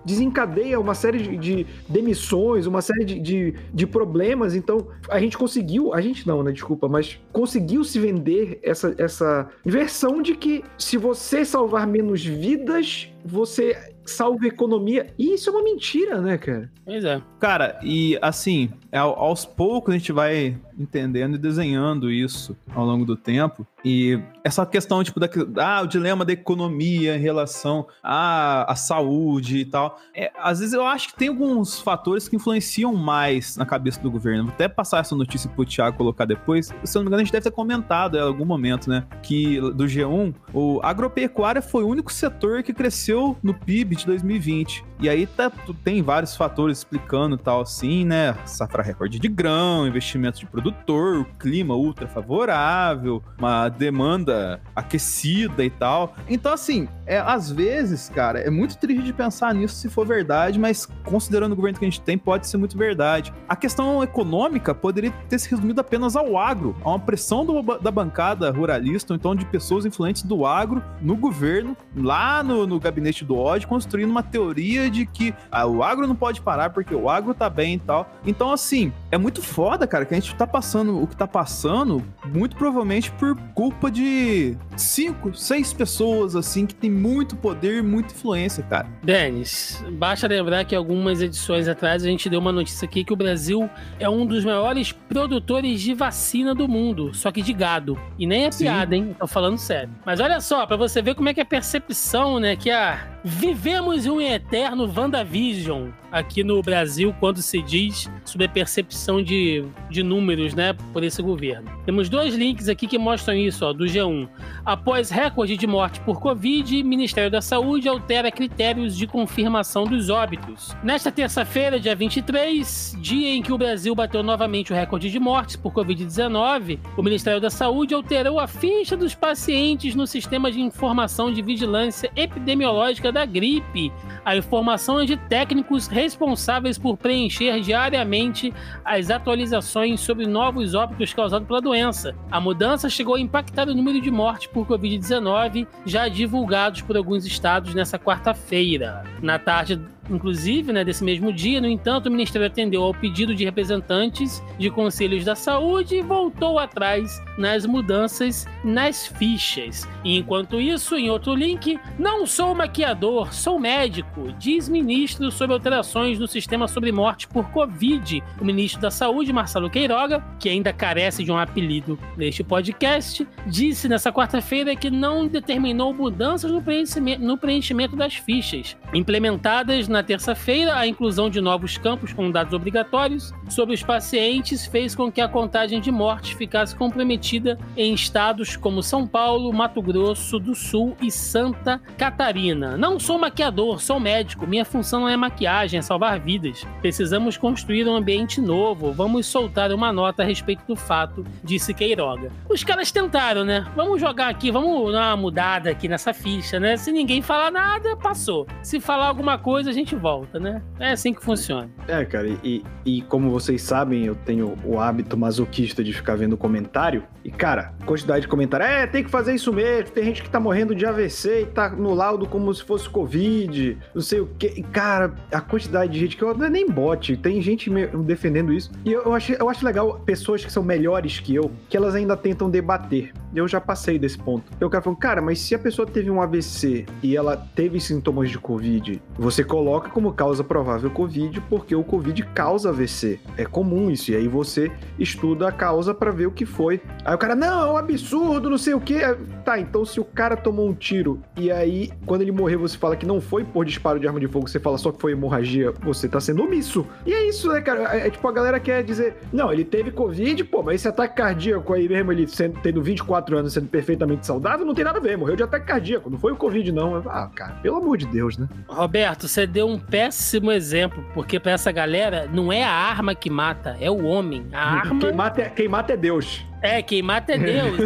desencadeia uma série de, de demissões, uma série de, de, de, problemas. Então, a gente conseguiu, a gente não, né? Desculpa, mas conseguiu se vender essa, essa versão de que se você salvar menos vidas, você salva economia. E isso é uma mentira, né, cara? Pois é. Cara, e assim, aos poucos a gente vai entendendo e desenhando isso ao longo do tempo. E essa questão, tipo, da, ah, o dilema da economia em relação à, à saúde e tal. É, às vezes eu acho que tem alguns fatores que influenciam mais na cabeça do governo. Vou até passar essa notícia pro Thiago colocar depois. Se eu não me engano, a gente deve ter comentado em algum momento, né? Que do G1, o agropecuária foi o único setor que cresceu no PIB de 2020. E aí tá, tem vários fatores explicando tal assim, né? Safra recorde de grão, investimento de produtor, o clima ultra favorável, uma demanda aquecida e tal. Então, assim, é, às vezes, cara, é muito triste de pensar nisso se for verdade, mas considerando o governo que a gente tem, pode ser muito verdade. A questão econômica poderia ter se resumido apenas ao agro, a uma pressão do, da bancada ruralista, ou então de pessoas influentes do agro no governo, lá no, no gabinete do ódio, construindo uma teoria de que ah, o agro não pode parar porque o agro tá bem e tal. Então, assim, é muito foda, cara, que a gente tá passando o que tá passando, muito provavelmente por culpa de cinco, seis pessoas, assim, que tem muito poder e muita influência, cara. Denis, basta lembrar que algumas edições atrás a gente deu uma notícia aqui que o Brasil é um dos maiores produtores de vacina do mundo, só que de gado. E nem é Sim. piada, hein? Tô falando sério. Mas olha só, para você ver como é que é a percepção, né, que a Vivemos um eterno WandaVision aqui no Brasil quando se diz sobre a percepção de, de números, né, por esse governo. Temos dois links aqui que mostram isso, ó, do G1. Após recorde de morte por Covid, Ministério da Saúde altera critérios de confirmação dos óbitos. Nesta terça-feira, dia 23, dia em que o Brasil bateu novamente o recorde de mortes por Covid-19, o Ministério da Saúde alterou a ficha dos pacientes no sistema de informação de vigilância epidemiológica da gripe. A informação é de técnicos responsáveis por preencher diariamente as atualizações sobre novos óbitos causados pela doença. A mudança chegou a impactar o número de mortes por Covid-19 já divulgados por alguns estados nessa quarta-feira. Na tarde inclusive, né, desse mesmo dia. No entanto, o Ministério atendeu ao pedido de representantes de conselhos da saúde e voltou atrás nas mudanças nas fichas. E enquanto isso, em outro link, não sou maquiador, sou médico, diz ministro sobre alterações no sistema sobre morte por Covid. O ministro da Saúde, Marcelo Queiroga, que ainda carece de um apelido neste podcast, disse nessa quarta-feira que não determinou mudanças no preenchimento, no preenchimento das fichas, implementadas na terça-feira, a inclusão de novos campos com dados obrigatórios sobre os pacientes fez com que a contagem de mortes ficasse comprometida em estados como São Paulo, Mato Grosso do Sul e Santa Catarina. Não sou maquiador, sou médico. Minha função não é maquiagem, é salvar vidas. Precisamos construir um ambiente novo. Vamos soltar uma nota a respeito do fato, disse Queiroga. Os caras tentaram, né? Vamos jogar aqui, vamos dar uma mudada aqui nessa ficha, né? Se ninguém falar nada, passou. Se falar alguma coisa, a gente gente volta, né? É assim que funciona. É, cara, e, e como vocês sabem, eu tenho o hábito masoquista de ficar vendo comentário. E, cara, quantidade de comentário. É, tem que fazer isso mesmo. Tem gente que tá morrendo de AVC e tá no laudo como se fosse Covid, não sei o quê. E, cara, a quantidade de gente que eu não é nem bote. Tem gente defendendo isso. E eu, eu, acho, eu acho legal pessoas que são melhores que eu, que elas ainda tentam debater. Eu já passei desse ponto. Eu quero falar, cara, mas se a pessoa teve um AVC e ela teve sintomas de Covid, você coloca como causa provável Covid, porque o Covid causa AVC. É comum isso. E aí você estuda a causa pra ver o que foi. Aí o cara, não, é um absurdo, não sei o quê. Tá, então se o cara tomou um tiro e aí, quando ele morrer, você fala que não foi por disparo de arma de fogo, você fala só que foi hemorragia, você tá sendo omisso. E é isso, né, cara? É, é tipo, a galera quer dizer, não, ele teve Covid, pô, mas esse ataque cardíaco aí mesmo, ele sendo, tendo 24 anos, sendo perfeitamente saudável, não tem nada a ver, morreu de ataque cardíaco, não foi o Covid, não. Ah, cara, pelo amor de Deus, né? Roberto, você deu um péssimo exemplo, porque pra essa galera não é a arma que mata, é o homem. A arma Quem mata é, quem mata é Deus. É quem mata é Deus.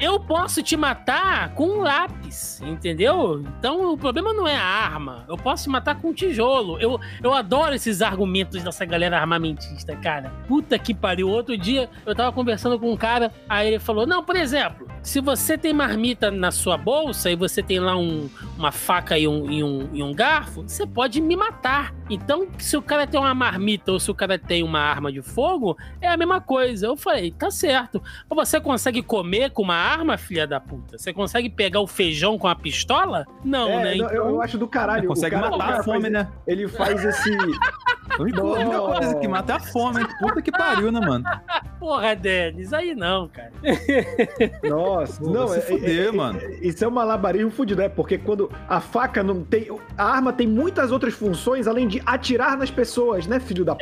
Eu posso te matar com um lápis, entendeu? Então o problema não é a arma. Eu posso te matar com um tijolo. Eu, eu adoro esses argumentos dessa galera armamentista, cara. Puta que pariu. Outro dia eu tava conversando com um cara, aí ele falou: Não, por exemplo, se você tem marmita na sua bolsa e você tem lá um, uma faca e um, e, um, e um garfo, você pode me matar. Então, se o cara tem uma marmita ou se o cara tem uma arma de fogo, é a mesma coisa. Eu falei, tá certo. Mas Você consegue comer com uma arma, filha da puta? Você consegue pegar o feijão com a pistola? Não, É, né? não, Então, eu, eu acho do caralho. Consegue cara, matar cara a fome, faz, né? Ele faz esse. [laughs] A única a única coisa que mata é a fome, hein? Puta que pariu, né, mano? [laughs] Porra, Denis, aí não, cara. [laughs] Nossa, Pô, não, se fuder, mano. Isso é um malabarismo fudido, é porque quando a faca não tem. A arma tem muitas outras funções além de atirar nas pessoas, né, filho da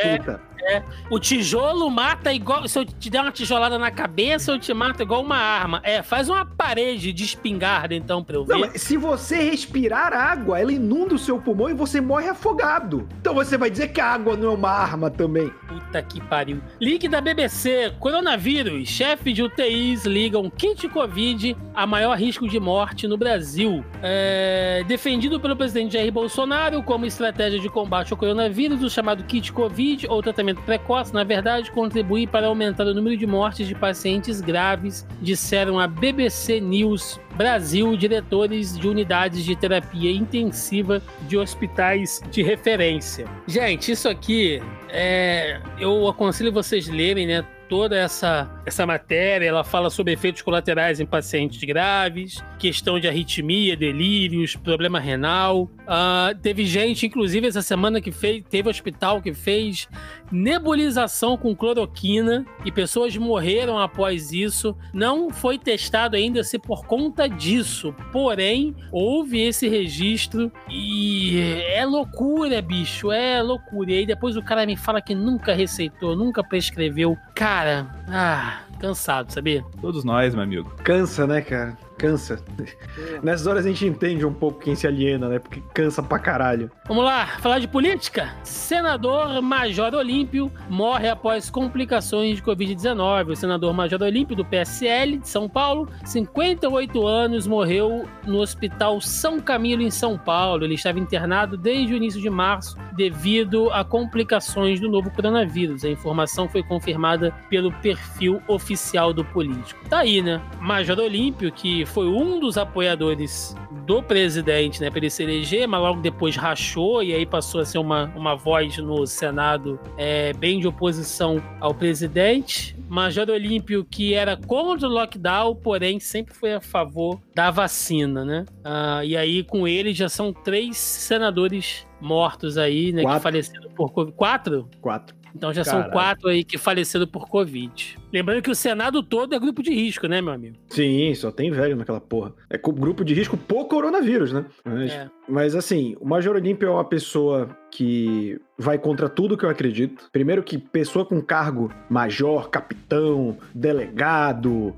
É. O tijolo mata igual. Se eu te der uma tijolada na cabeça, eu te mato igual uma arma. É, faz uma parede de espingarda, então, pra eu ver. Não, mas se você respirar água, ela inunda o seu pulmão e você morre afogado. Então você vai dizer que a água não é uma arma também. Puta que pariu. Link da BBC: Coronavírus. Chefe de UTIs ligam kit Covid a maior risco de morte no Brasil. É, defendido pelo presidente Jair Bolsonaro como estratégia de combate ao coronavírus, o chamado kit Covid, ou tratamento precoce, na verdade, contribui para aumentar o número de mortes de pacientes graves, disseram a BBC News Brasil, diretores de unidades de terapia intensiva de hospitais de referência. Gente, isso aqui é, eu aconselho vocês lerem, né? Toda essa, essa matéria, ela fala sobre efeitos colaterais em pacientes graves, questão de arritmia, delírios, problema renal. Ah, teve gente, inclusive, essa semana que fez, teve hospital que fez nebulização com cloroquina e pessoas morreram após isso. Não foi testado ainda se por conta disso, porém, houve esse registro e é loucura, bicho, é loucura. E aí depois o cara me fala que nunca receitou, nunca prescreveu. Cara, ah, cansado, sabia? Todos nós, meu amigo. Cansa, né, cara? Cansa. Nessas horas a gente entende um pouco quem se aliena, né? Porque cansa pra caralho. Vamos lá, falar de política? Senador Major Olímpio morre após complicações de Covid-19. O senador Major Olímpio, do PSL de São Paulo, 58 anos, morreu no Hospital São Camilo, em São Paulo. Ele estava internado desde o início de março devido a complicações do novo coronavírus. A informação foi confirmada pelo perfil oficial do político. Tá aí, né? Major Olímpio, que foi um dos apoiadores do presidente, né, para ele se eleger, mas logo depois rachou e aí passou a ser uma, uma voz no Senado é, bem de oposição ao presidente. Major Olímpio, que era contra o lockdown, porém sempre foi a favor da vacina, né? Ah, e aí com ele já são três senadores mortos aí, né, que Quatro. faleceram por Covid. Quatro? Quatro. Então já são quatro aí que faleceram por Covid. Lembrando que o Senado todo é grupo de risco, né, meu amigo? Sim, só tem velho naquela porra. É grupo de risco por coronavírus, né? Mas, É. mas, assim, o Major Olímpio é uma pessoa que vai contra tudo que eu acredito. Primeiro que pessoa com cargo major, capitão, delegado,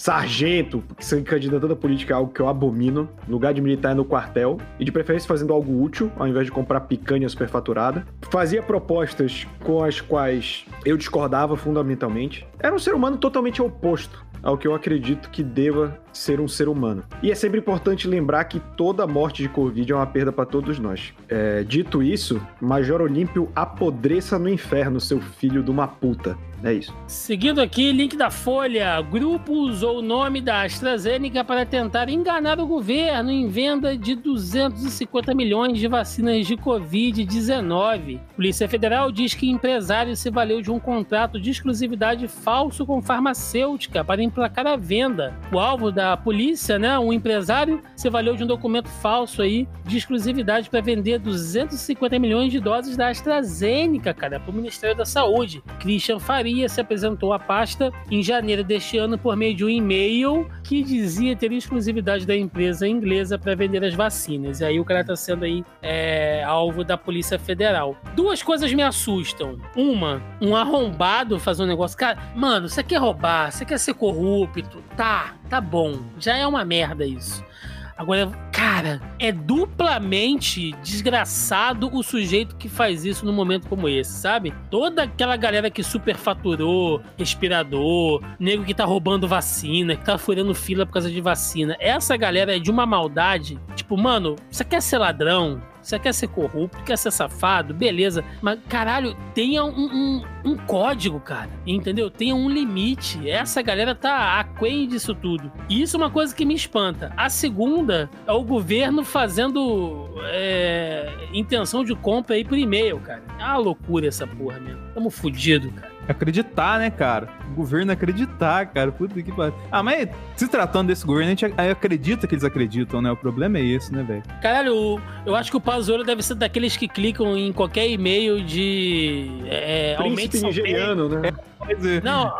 sargento, se candidatando à política é algo que eu abomino. Lugar de militar é no quartel. E de preferência fazendo algo útil, ao invés de comprar picanha superfaturada. Fazia propostas com as quais eu discordava fundamentalmente. Era um ser humano totalmente oposto ao que eu acredito que deva ser um ser humano. E é sempre importante lembrar que toda morte de Covid é uma perda para todos nós. É, dito isso, Major Olímpio apodreça no inferno, seu filho de uma puta. É isso. Seguindo aqui, link da Folha. Grupo usou o nome da AstraZeneca para tentar enganar o governo em venda de 250 milhões de vacinas de Covid-19. Polícia Federal diz que empresário se valeu de um contrato de exclusividade falso com farmacêutica para emplacar a venda. O alvo da polícia, né, um empresário, se valeu de um documento falso aí de exclusividade para vender 250 milhões de doses da AstraZeneca, cara, para o Ministério da Saúde. Christian Faria Maria se apresentou à pasta em janeiro deste ano por meio de um e-mail que dizia ter exclusividade da empresa inglesa para vender as vacinas. E aí o cara está sendo aí é, alvo da Polícia Federal. Duas coisas me assustam. Uma, um arrombado fazer um negócio. Cara, mano, você quer roubar, você quer ser corrupto? Tá, tá bom. Já é uma merda isso. Agora, cara, é duplamente desgraçado o sujeito que faz isso num momento como esse, sabe? Toda aquela galera que superfaturou respirador, nego que tá roubando vacina, que tá furando fila por causa de vacina. Essa galera é de uma maldade. Tipo, mano, você quer ser ladrão? Você quer ser corrupto, quer ser safado, beleza. Mas, caralho, tenha um, um, um, código, cara. Entendeu? Tenha um limite. Essa galera tá aquém disso tudo. E isso é uma coisa que me espanta. A segunda é o governo fazendo é, intenção de compra aí por e-mail, cara. É uma loucura essa porra mesmo. Tamo fudido, cara. Acreditar, né, cara? O governo acreditar, cara. Puta que pariu. Ah, mas se tratando desse governo, a gente acredita que eles acreditam, né? O problema é esse, né, velho? Caralho, eu acho que o Pazuello deve ser daqueles que clicam em qualquer e-mail de. É, aumente nigeriano, né? É. Não,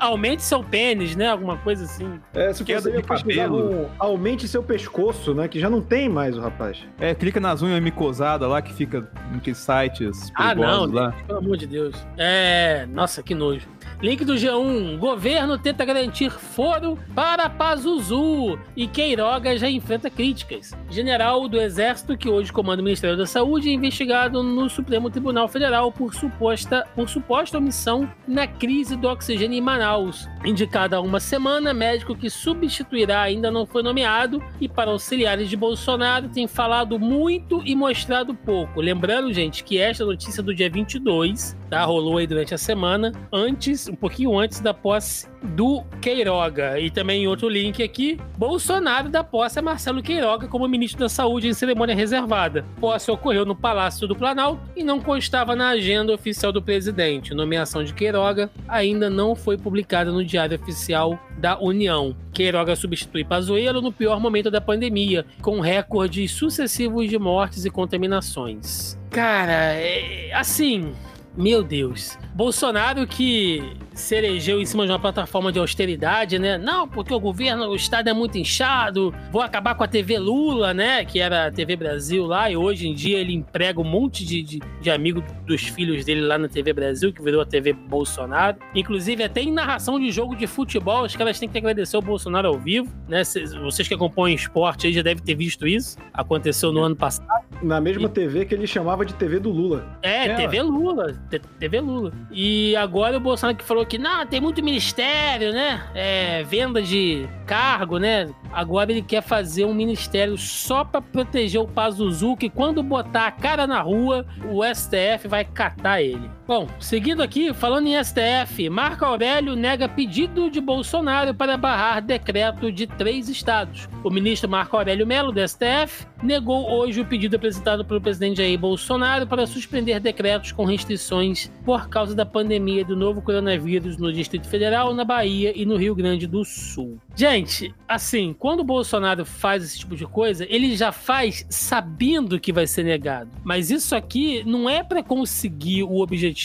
aumente seu pênis, né? Alguma coisa assim. É, se você ia pesquisar um, aumente seu pescoço, né? Que já não tem mais o rapaz. É, clica nas unhas micosadas lá que fica em sites Ah, não, lá. pelo amor de Deus. É, nossa, que nojo. Link do G1. Governo tenta garantir foro para Pazuzu e Queiroga já enfrenta críticas. General do Exército, que hoje comanda o Ministério da Saúde, é investigado no Supremo Tribunal Federal por suposta, por suposta omissão na crise do oxigênio em Manaus. Indicado há uma semana, médico que substituirá ainda não foi nomeado e para auxiliares de Bolsonaro tem falado muito e mostrado pouco. Lembrando, gente, que esta notícia do dia 22, tá? Rolou aí durante a semana, antes um pouquinho antes da posse do Queiroga. E também em outro link aqui, Bolsonaro da posse a Marcelo Queiroga como ministro da Saúde em cerimônia reservada. Posse ocorreu no Palácio do Planalto e não constava na agenda oficial do presidente. Nomeação de Queiroga ainda não foi publicada no Diário Oficial da União. Queiroga substitui Pazuello no pior momento da pandemia, com recordes sucessivos de mortes e contaminações. Cara, é, assim, meu Deus. Bolsonaro que se elegeu em cima de uma plataforma de austeridade, né? Não, porque o governo, o Estado é muito inchado, vou acabar com a TV Lula, né? Que era a TV Brasil lá, e hoje em dia ele emprega um monte de, de, de amigo dos filhos dele lá na TV Brasil, que virou a TV Bolsonaro. Inclusive, até em narração de jogo de futebol, os caras têm que agradecer o Bolsonaro ao vivo, né? Vocês que acompanham esporte aí já devem ter visto isso. Aconteceu no ano passado. Na mesma e... TV que ele chamava de TV do Lula. É, é TV Lula. TV Lula. E agora o Bolsonaro que falou que não, tem muito ministério, né? É, venda de cargo, né? Agora ele quer fazer um ministério só para proteger o Pazuzu, que quando botar a cara na rua, o STF vai catar ele. Bom, seguindo aqui, falando em STF, Marco Aurélio nega pedido de Bolsonaro para barrar decreto de três estados. O ministro Marco Aurélio Melo, do STF, negou hoje o pedido apresentado pelo presidente Jair Bolsonaro para suspender decretos com restrições por causa da pandemia do novo coronavírus no Distrito Federal, na Bahia e no Rio Grande do Sul. Gente, assim, quando o Bolsonaro faz esse tipo de coisa, ele já faz sabendo que vai ser negado. Mas isso aqui não é para conseguir o objetivo.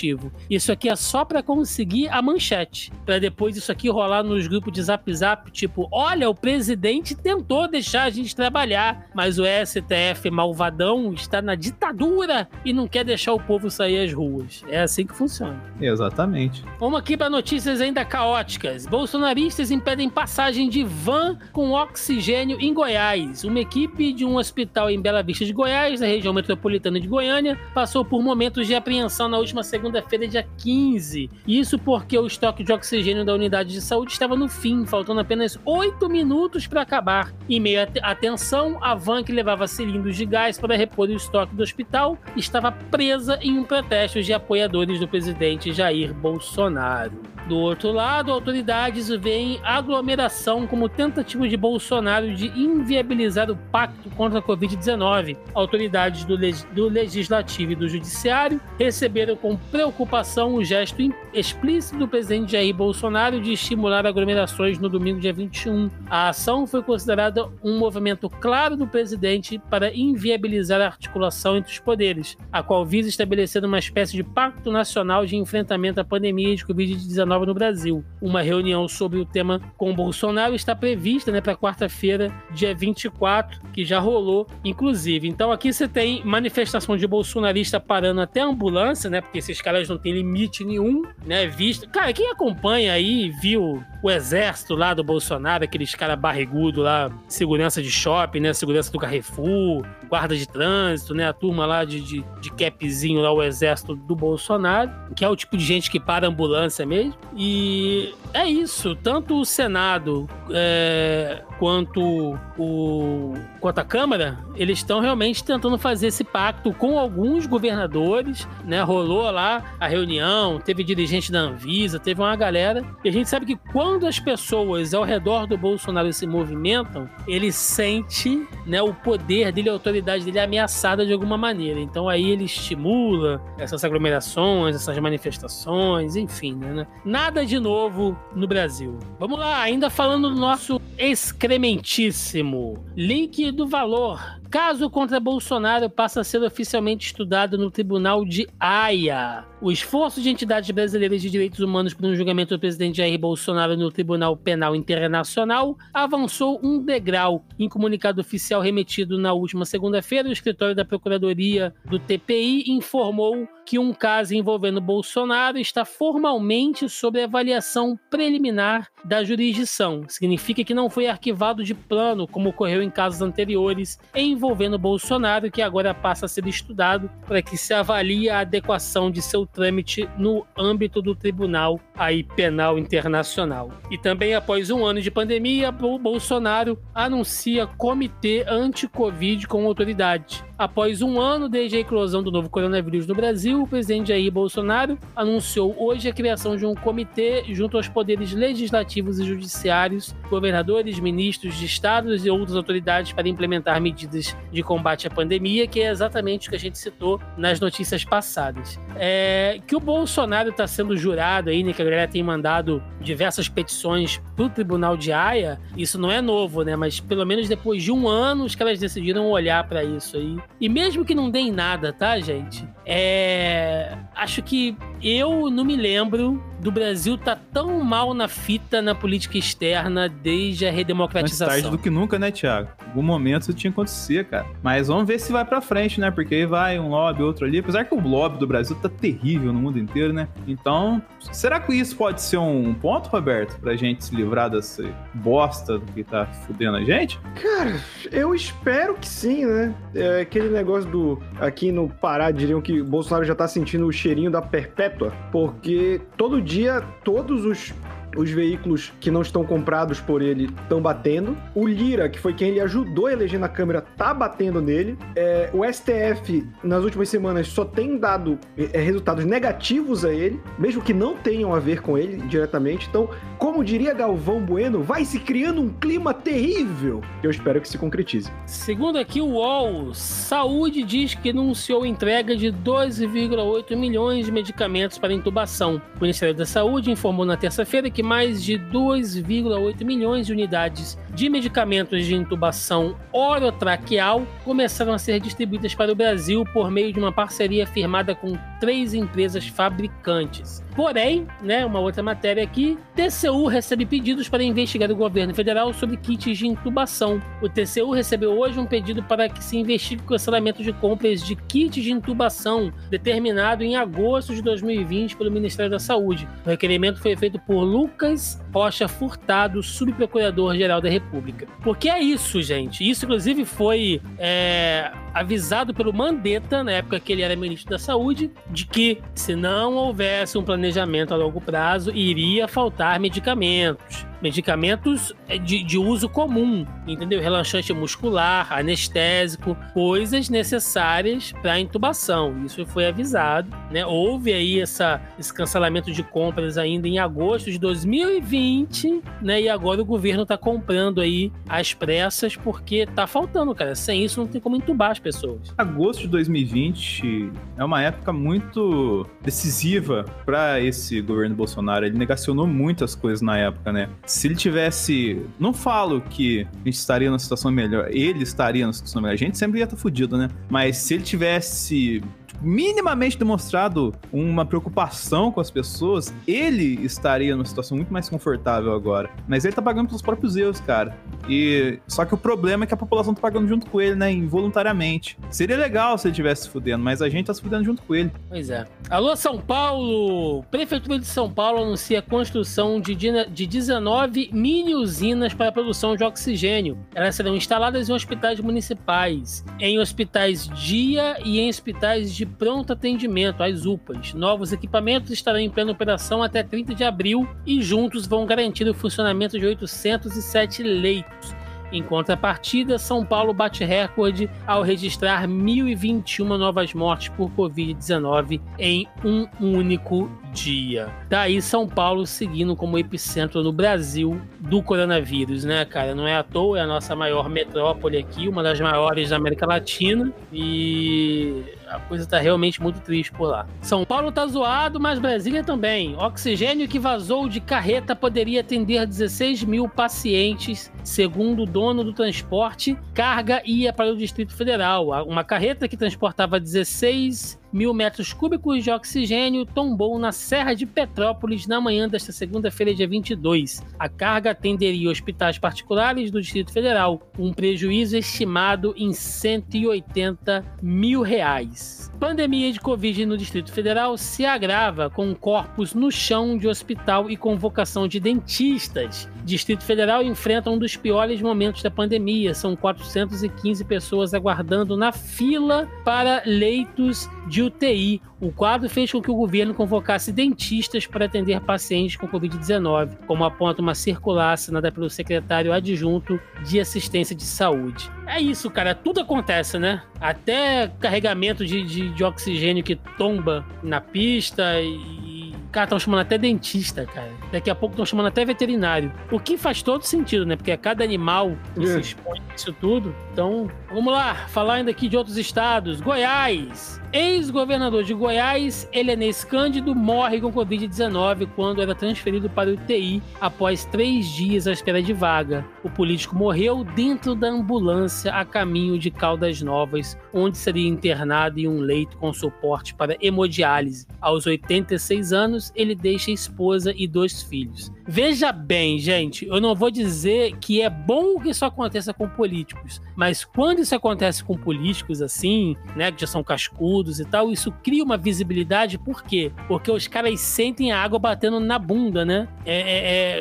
Isso aqui é só para conseguir a manchete. Para depois isso aqui rolar nos grupos de Zap Zap, tipo, olha, o presidente tentou deixar a gente trabalhar, mas o STF malvadão está na ditadura e não quer deixar o povo sair às ruas. É assim que funciona. Exatamente. Vamos aqui para notícias ainda caóticas. Bolsonaristas impedem passagem de van com oxigênio em Goiás. Uma equipe de um hospital em Bela Vista de Goiás, na região metropolitana de Goiânia, passou por momentos de apreensão na última segunda-feira, dia 15. Isso porque o estoque de oxigênio da unidade de saúde estava no fim, faltando apenas 8 minutos para acabar. Em meio à tensão, a van que levava cilindros de gás para repor o estoque do hospital estava presa em um protesto de apoiadores do presidente Jair Bolsonaro. Do outro lado, autoridades veem aglomeração como tentativa de Bolsonaro de inviabilizar o pacto contra a Covid-19. Autoridades do, leg do Legislativo e do Judiciário receberam com preocupação o gesto explícito do presidente Jair Bolsonaro de estimular aglomerações no domingo, dia 21. A ação foi considerada um movimento claro do presidente para inviabilizar a articulação entre os poderes, a qual visa estabelecer uma espécie de pacto nacional de enfrentamento à pandemia de Covid-19 no Brasil. Uma reunião sobre o tema com Bolsonaro está prevista né, para quarta-feira, dia 24, que já rolou, inclusive. Então aqui você tem manifestação de bolsonarista parando até ambulância, né? Porque esses caras não têm limite nenhum, né? Visto. Cara, quem acompanha aí viu o exército lá do Bolsonaro, aqueles caras barrigudo lá, segurança de shopping, né? Segurança do Carrefour, guarda de trânsito, né? A turma lá de, de, de capzinho lá, o exército do Bolsonaro, que é o tipo de gente que para ambulância mesmo. E é isso. Tanto o Senado é, quanto o quanto a Câmara, eles estão realmente tentando fazer esse pacto com alguns governadores, né? Rolou lá a reunião, teve dirigente da Anvisa, teve uma galera. E a gente sabe que quando as pessoas ao redor do Bolsonaro se movimentam, ele sente, né, o poder dele, a autoridade dele ameaçada de alguma maneira. Então aí ele estimula essas aglomerações, essas manifestações, enfim, né? Nada de novo no Brasil. Vamos lá, ainda falando do nosso excrementíssimo link do valor. Caso contra Bolsonaro passa a ser oficialmente estudado no Tribunal de Haia. O esforço de entidades brasileiras de direitos humanos por um julgamento do presidente Jair Bolsonaro no Tribunal Penal Internacional avançou um degrau. Em comunicado oficial remetido na última segunda-feira, o escritório da Procuradoria do TPI informou que um caso envolvendo Bolsonaro está formalmente sob avaliação preliminar da jurisdição. Significa que não foi arquivado de plano, como ocorreu em casos anteriores envolvendo Bolsonaro, que agora passa a ser estudado para que se avalie a adequação de seu trâmite no âmbito do Tribunal aí Penal Internacional. E também após um ano de pandemia, o Bolsonaro anuncia comitê anti-Covid com autoridade. Após um ano desde a eclosão do novo coronavírus no Brasil, o presidente Jair Bolsonaro anunciou hoje a criação de um comitê junto aos poderes legislativos e judiciários, governadores, ministros de estados e outras autoridades para implementar medidas de combate à pandemia, que é exatamente o que a gente citou nas notícias passadas. É, que o Bolsonaro está sendo jurado aí, né, que a galera tem mandado diversas petições para o Tribunal de Haia, isso não é novo, né? Mas pelo menos depois de um ano os caras decidiram olhar para isso aí e mesmo que não dê em nada, tá, gente? É. Acho que eu não me lembro do Brasil tá tão mal na fita na política externa desde a redemocratização. Mais tarde do que nunca, né, Thiago? Em algum momento isso tinha que acontecer, cara. Mas vamos ver se vai pra frente, né? Porque aí vai um lobby, outro ali. Apesar que o lobby do Brasil tá terrível no mundo inteiro, né? Então, será que isso pode ser um ponto, Roberto, pra gente se livrar dessa bosta que tá fudendo a gente? Cara, eu espero que sim, né? É aquele negócio do. Aqui no Pará diriam que o Bolsonaro já tá sentindo o cheirinho da perpétua, porque todo dia, todos os os veículos que não estão comprados por ele estão batendo. O Lira, que foi quem ele ajudou a eleger na Câmara, tá batendo nele. É, o STF, nas últimas semanas, só tem dado é, resultados negativos a ele, mesmo que não tenham a ver com ele diretamente. Então, como diria Galvão Bueno, vai se criando um clima terrível eu espero que se concretize. Segundo aqui o UOL, Saúde diz que anunciou entrega de 12,8 milhões de medicamentos para intubação. O Ministério da Saúde informou na terça-feira que mais de 2,8 milhões de unidades de medicamentos de intubação orotraqueal começaram a ser distribuídas para o Brasil por meio de uma parceria firmada com três empresas fabricantes. Porém, né, uma outra matéria aqui, TCU recebe pedidos para investigar o governo federal sobre kits de intubação. O TCU recebeu hoje um pedido para que se investigue o cancelamento de compras de kits de intubação, determinado em agosto de 2020 pelo Ministério da Saúde. O requerimento foi feito por Lucas Lucas Rocha Furtado, subprocurador-geral da República. Porque é isso, gente. Isso, inclusive, foi é, avisado pelo Mandetta, na época que ele era ministro da Saúde, de que se não houvesse um planejamento a longo prazo, iria faltar medicamentos medicamentos é, de, de, uso comum, entendeu? Relaxante muscular, anestésico, coisas necessárias para intubação. Isso foi avisado, né? Houve aí essa, esse cancelamento de compras ainda em agosto de 2020, né? E agora o governo está comprando aí às pressas porque tá faltando, cara. Sem isso não tem como entubar as pessoas. Agosto de 2020 é uma época muito decisiva para esse governo Bolsonaro. Ele negacionou muitas coisas na época, né? Se ele tivesse. Não falo que a gente estaria numa situação melhor, ele estaria numa situação melhor. A gente sempre ia estar fudido, né? Mas se ele tivesse minimamente demonstrado uma preocupação com as pessoas, ele estaria numa situação muito mais confortável agora. Mas ele tá pagando pelos próprios erros, cara. E só que o problema é que a população tá pagando junto com ele, né, involuntariamente. Seria legal se ele tivesse se fudendo, mas a gente tá se fudendo junto com ele. Pois é. Alô São Paulo! Prefeitura de São Paulo anuncia a construção de, de 19 mini usinas para a produção de oxigênio. Elas serão instaladas em hospitais municipais, em hospitais dia e em hospitais de pronto atendimento, as UPAs. Novos equipamentos estarão em plena operação até 30 de abril e juntos vão garantir o funcionamento de 807 leitos. Em contrapartida, São Paulo bate recorde ao registrar 1.021 novas mortes por Covid-19 em um único dia. Daí São Paulo seguindo como epicentro no Brasil do coronavírus, né, cara? Não é à toa, é a nossa maior metrópole aqui, uma das maiores da América Latina e a coisa tá realmente muito triste por lá. São Paulo tá zoado, mas Brasília também. Oxigênio que vazou de carreta poderia atender 16 mil pacientes, segundo o dono do transporte. Carga ia para o Distrito Federal. Uma carreta que transportava 16 mil metros cúbicos de oxigênio tombou na Serra de Petrópolis na manhã desta segunda-feira, dia 22. A carga atenderia hospitais particulares do Distrito Federal, um prejuízo estimado em 180 mil reais. Pandemia de Covid no Distrito Federal se agrava com corpos no chão de hospital e convocação de dentistas. Distrito Federal enfrenta um dos piores momentos da pandemia. São 415 pessoas aguardando na fila para leitos de UTI. O quadro fez com que o governo convocasse dentistas para atender pacientes com Covid-19, como aponta uma circular assinada pelo secretário adjunto de Assistência de Saúde. É isso, cara. Tudo acontece, né? Até carregamento de, de, de oxigênio que tomba na pista e Cara, estão chamando até dentista, cara. Daqui a pouco estão chamando até veterinário. O que faz todo sentido, né? Porque é cada animal que é. se expõe a isso tudo. Então, vamos lá. Falar ainda aqui de outros estados. Goiás. Ex-governador de Goiás, Helenês Cândido, morre com Covid-19 quando era transferido para o UTI após três dias à espera de vaga. O político morreu dentro da ambulância a caminho de Caldas Novas, onde seria internado em um leito com suporte para hemodiálise. Aos 86 anos, ele deixa esposa e dois filhos. Veja bem, gente, eu não vou dizer que é bom que isso aconteça com políticos, mas quando isso acontece com políticos assim, né, que já são cascudos e tal, isso cria uma visibilidade, por quê? Porque os caras sentem a água batendo na bunda, né? É, é,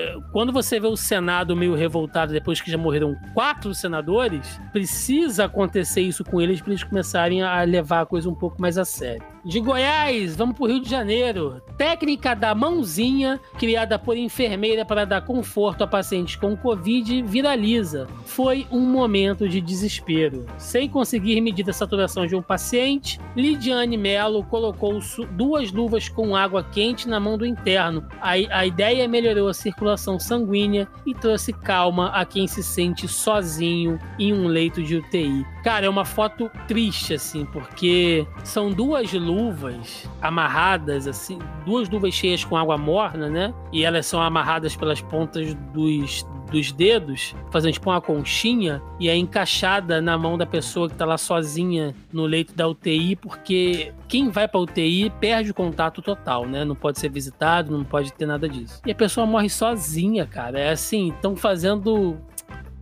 é... Quando você vê o Senado meio revoltado depois que já morreram quatro senadores, precisa acontecer isso com eles para eles começarem a levar a coisa um pouco mais a sério. De Goiás, vamos para o Rio de Janeiro. Técnica da mãozinha, criada por enfermeira para dar conforto a pacientes com Covid, viraliza. Foi um momento de desespero. Sem conseguir medir a saturação de um paciente, Lidiane Mello colocou duas luvas com água quente na mão do interno. A, a ideia melhorou a circulação sanguínea e trouxe calma a quem se sente sozinho em um leito de UTI. Cara, é uma foto triste, assim, porque são duas luvas amarradas, assim, duas luvas cheias com água morna, né? E elas são amarradas pelas pontas dos, dos dedos, fazendo tipo uma conchinha, e é encaixada na mão da pessoa que tá lá sozinha no leito da UTI, porque quem vai pra UTI perde o contato total, né? Não pode ser visitado, não pode ter nada disso. E a pessoa morre sozinha, cara. É assim, estão fazendo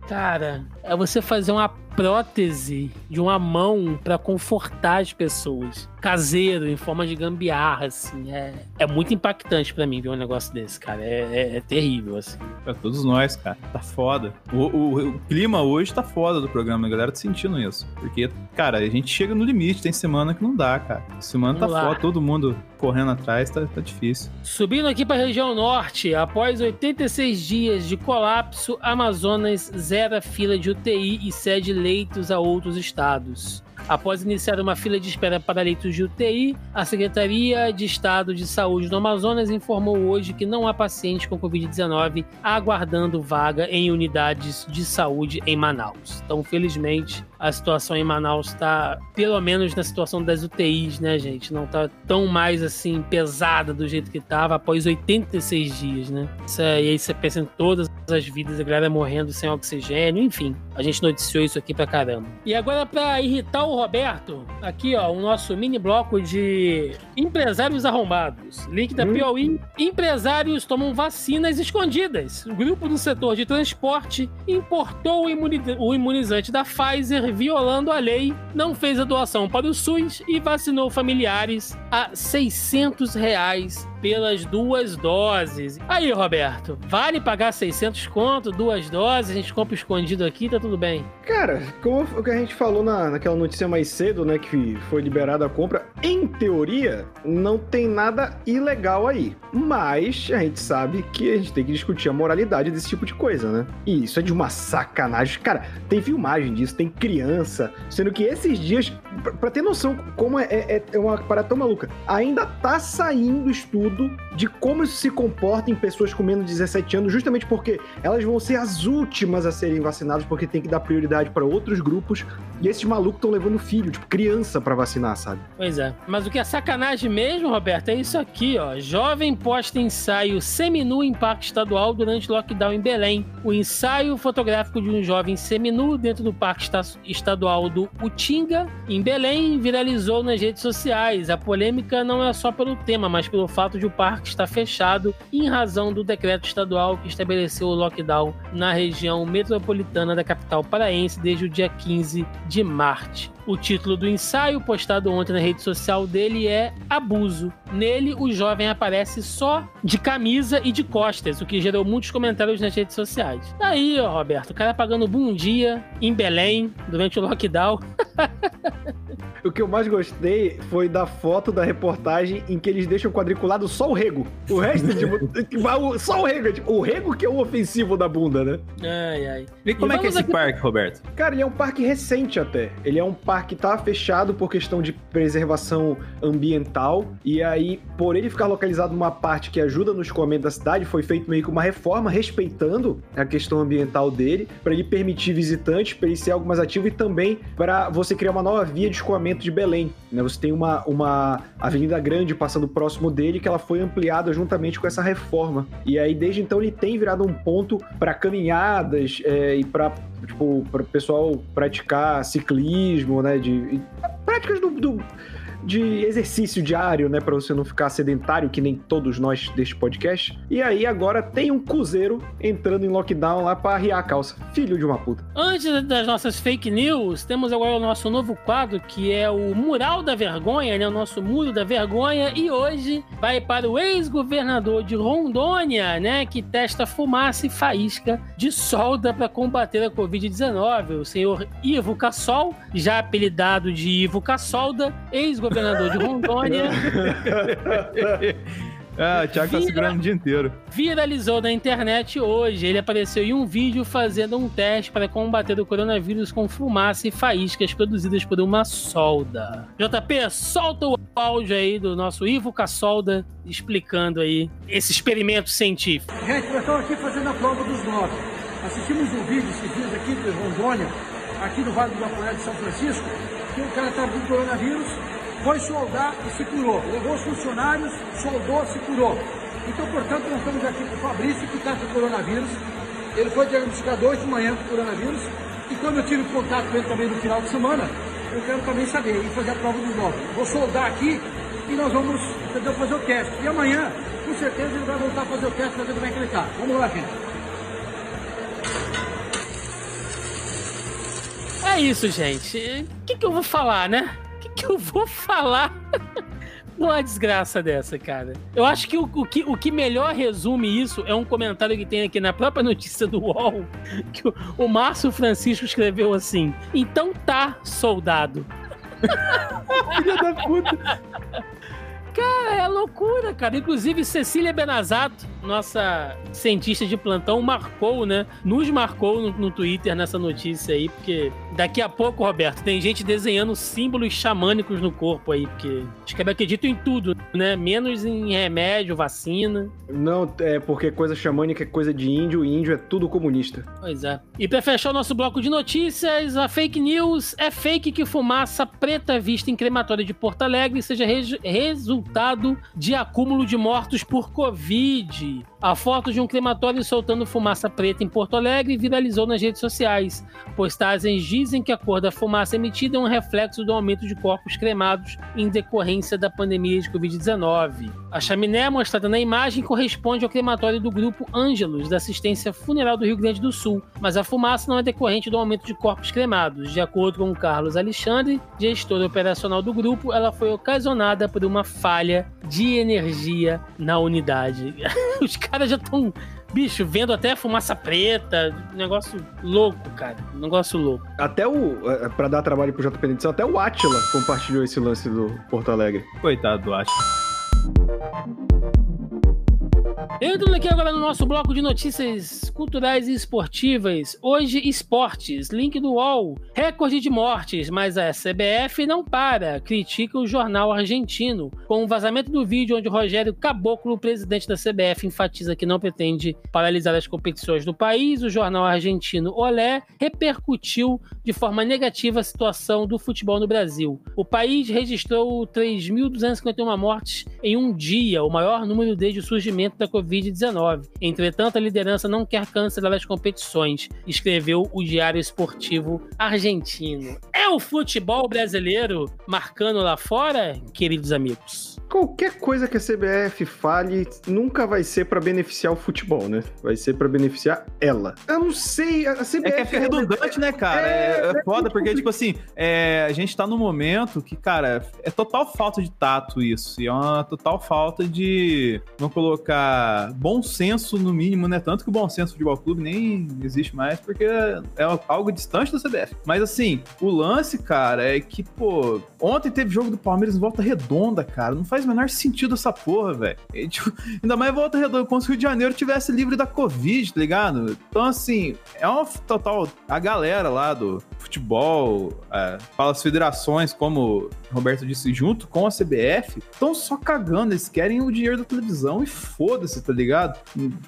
Cara, é você fazer uma prótese de uma mão para confortar as pessoas. Caseiro, em forma de gambiarra, assim. É, é muito impactante para mim ver um negócio desse, cara. É, é, é terrível, assim. Pra todos nós, cara. Tá foda. O, o, o, clima hoje tá foda do programa, a galera tá sentindo isso. Porque, cara, a gente chega no limite, tem semana que não dá, cara. Semana Vamos tá lá. foda, todo mundo correndo atrás, tá, tá difícil. Subindo aqui pra região norte, após 86 dias de colapso, Amazonas zera fila de UTI e cede a outros estados. Após iniciar uma fila de espera para leitos de UTI, a Secretaria de Estado de Saúde do Amazonas informou hoje que não há pacientes com Covid-19 aguardando vaga em unidades de saúde em Manaus. Então, felizmente, a situação em Manaus está, pelo menos na situação das UTIs, né, gente? Não está tão mais assim pesada do jeito que estava após 86 dias, né? Isso, e aí você pensa em todas as vidas, a galera morrendo sem oxigênio, enfim. A gente noticiou isso aqui pra caramba. E agora, para irritar o Roberto, aqui ó, o nosso mini bloco de empresários arrombados. Link da hum. Piauí. Empresários tomam vacinas escondidas. O grupo do setor de transporte importou o imunizante da Pfizer violando a lei, não fez a doação para o SUS e vacinou familiares a 600 reais pelas duas doses. Aí, Roberto, vale pagar 600 conto, duas doses, a gente compra escondido aqui, tá tudo bem? Cara, como o que a gente falou na, naquela notícia mais cedo, né, que foi liberada a compra, em teoria, não tem nada ilegal aí. Mas a gente sabe que a gente tem que discutir a moralidade desse tipo de coisa, né? E isso é de uma sacanagem. Cara, tem filmagem disso, tem criança, sendo que esses dias, pra, ter noção como é, é, é uma parada tão maluca, ainda tá saindo estudo estudo de como isso se comporta em pessoas com menos de 17 anos, justamente porque elas vão ser as últimas a serem vacinadas, porque tem que dar prioridade para outros grupos. E esses malucos estão levando filho, tipo, criança para vacinar, sabe? Pois é. Mas o que é sacanagem mesmo, Roberto, é isso aqui, ó. Jovem posta ensaio seminu em parque estadual durante lockdown em Belém. O ensaio fotográfico de um jovem seminu dentro do parque estadual do Utinga, em Belém, viralizou nas redes sociais. A polêmica não é só pelo tema, mas pelo fato de o parque estar fechado em razão do decreto estadual que estabeleceu o lockdown na região metropolitana da capital paraense desde o dia 15 de março. O título do ensaio, postado ontem na rede social dele, é Abuso. Nele, o jovem aparece só de camisa e de costas, o que gerou muitos comentários nas redes sociais. Aí, ó, Roberto, o cara pagando bom dia em Belém durante o lockdown. [laughs] [laughs] o que eu mais gostei foi da foto da reportagem em que eles deixam quadriculado só o rego. O resto, tipo, [laughs] só o rego. Tipo, o rego que é o ofensivo da bunda, né? Ai, ai. E como e é que é esse aqui... parque, Roberto? Cara, ele é um parque recente até. Ele é um parque parque tá fechado por questão de preservação ambiental. E aí, por ele ficar localizado numa parte que ajuda no escoamento da cidade, foi feito meio que uma reforma respeitando a questão ambiental dele, para ele permitir visitantes, para ele ser algo mais ativo e também para você criar uma nova via de escoamento de Belém. Né? Você tem uma, uma avenida grande passando próximo dele que ela foi ampliada juntamente com essa reforma. E aí, desde então, ele tem virado um ponto para caminhadas é, e para tipo, o pessoal praticar ciclismo, né? De, práticas do, do de exercício diário, né, para você não ficar sedentário que nem todos nós deste podcast. E aí agora tem um cruzeiro entrando em lockdown lá para arriar a calça. Filho de uma puta. Antes das nossas fake news, temos agora o nosso novo quadro que é o Mural da Vergonha, né, o nosso Muro da Vergonha e hoje vai para o ex-governador de Rondônia, né, que testa fumaça e faísca de solda para combater a COVID-19, o senhor Ivo Cassol, já apelidado de Ivo Cassolda, ex-governador governador de Rondônia. [laughs] Ah, o Thiago tá segurando o dia inteiro. Viralizou na internet hoje. Ele apareceu em um vídeo fazendo um teste para combater o coronavírus com fumaça e faíscas produzidas por uma solda. JP, solta o áudio aí do nosso Ivo Cassolda explicando aí esse experimento científico. Gente, nós estamos aqui fazendo a prova dos nove. Assistimos um vídeo esses dias aqui de Rondônia, aqui no Vale do Guaporé de São Francisco, que o cara estava com coronavírus foi soldar e se curou. Levou os funcionários, soldou, se curou. Então, portanto, nós estamos aqui com o Fabrício, que está com coronavírus. Ele foi diagnosticado hoje de manhã com coronavírus. E quando eu tive contato com ele também no final de semana, eu quero também saber e fazer a prova dos novos. Vou soldar aqui e nós vamos entendeu, fazer o teste. E amanhã, com certeza, ele vai voltar a fazer o teste para ver como é que ele está. Vamos lá, gente. É isso, gente. O que, que eu vou falar, né? O que, que eu vou falar? [laughs] Uma desgraça dessa, cara. Eu acho que o, o, que o que melhor resume isso é um comentário que tem aqui na própria notícia do UOL, que o, o Márcio Francisco escreveu assim: Então tá, soldado. [laughs] Filha da puta. Cara, é loucura, cara. Inclusive, Cecília Benazato, nossa cientista de plantão, marcou, né? Nos marcou no, no, Twitter nessa notícia aí, porque daqui a pouco, Roberto, tem gente desenhando símbolos xamânicos no corpo aí, porque os caras acreditam em tudo, né? Menos em remédio, vacina. Não, é porque coisa xamânica é coisa de índio, e índio é tudo comunista. Pois é. E pra fechar o nosso bloco de notícias, a fake news é fake que fumaça preta vista em crematório de Porto Alegre seja resultado de acúmulo de mortos por Covid. A foto de um crematório soltando fumaça preta em Porto Alegre viralizou nas redes sociais. Postagens dizem que a cor da fumaça emitida é um reflexo do aumento de corpos cremados em decorrência da pandemia de Covid-19. A chaminé mostrada na imagem corresponde ao crematório do grupo Ângelos, da assistência funeral do Rio Grande do Sul, mas a fumaça não é decorrente do aumento de corpos cremados. De acordo com Carlos Alexandre, gestor operacional do grupo, ela foi ocasionada por uma falha de energia na unidade. [laughs] Os caras já estão, bicho, vendo até fumaça preta. Negócio louco, cara. Negócio louco. Até o. É, pra dar trabalho pro JP Edição, até o Atila compartilhou esse lance do Porto Alegre. Coitado do Atila. Entrando aqui agora no nosso bloco de notícias culturais e esportivas. Hoje, esportes. Link do UOL. Recorde de mortes, mas a CBF não para. Critica o jornal argentino. Com o vazamento do vídeo onde Rogério Caboclo, presidente da CBF, enfatiza que não pretende paralisar as competições do país, o jornal argentino Olé repercutiu de forma negativa a situação do futebol no Brasil. O país registrou 3.251 mortes em um dia, o maior número desde o surgimento da Covid-19. Entretanto, a liderança não quer cancelar as competições, escreveu o Diário Esportivo Argentino. É o futebol brasileiro marcando lá fora, queridos amigos? Qualquer coisa que a CBF fale nunca vai ser para beneficiar o futebol, né? Vai ser para beneficiar ela. Eu não sei, a CBF. É que é, é redundante, né, cara? É, é, é foda, porque, tipo assim, é, a gente tá num momento que, cara, é total falta de tato isso. E é uma total falta de. Vamos colocar bom senso, no mínimo, né? Tanto que o bom senso futebol clube nem existe mais, porque é algo distante da CBF. Mas assim, o lance, cara, é que, pô, ontem teve jogo do Palmeiras em volta redonda, cara. Não faz o menor sentido essa porra, velho. Tipo, ainda mais volta redonda, como se o Rio de Janeiro tivesse livre da Covid, tá ligado? Então, assim, é uma total. A galera lá do futebol, é, fala as federações, como Roberto disse, junto com a CBF, estão só cagando. Eles querem o dinheiro da televisão e foda-se, tá ligado?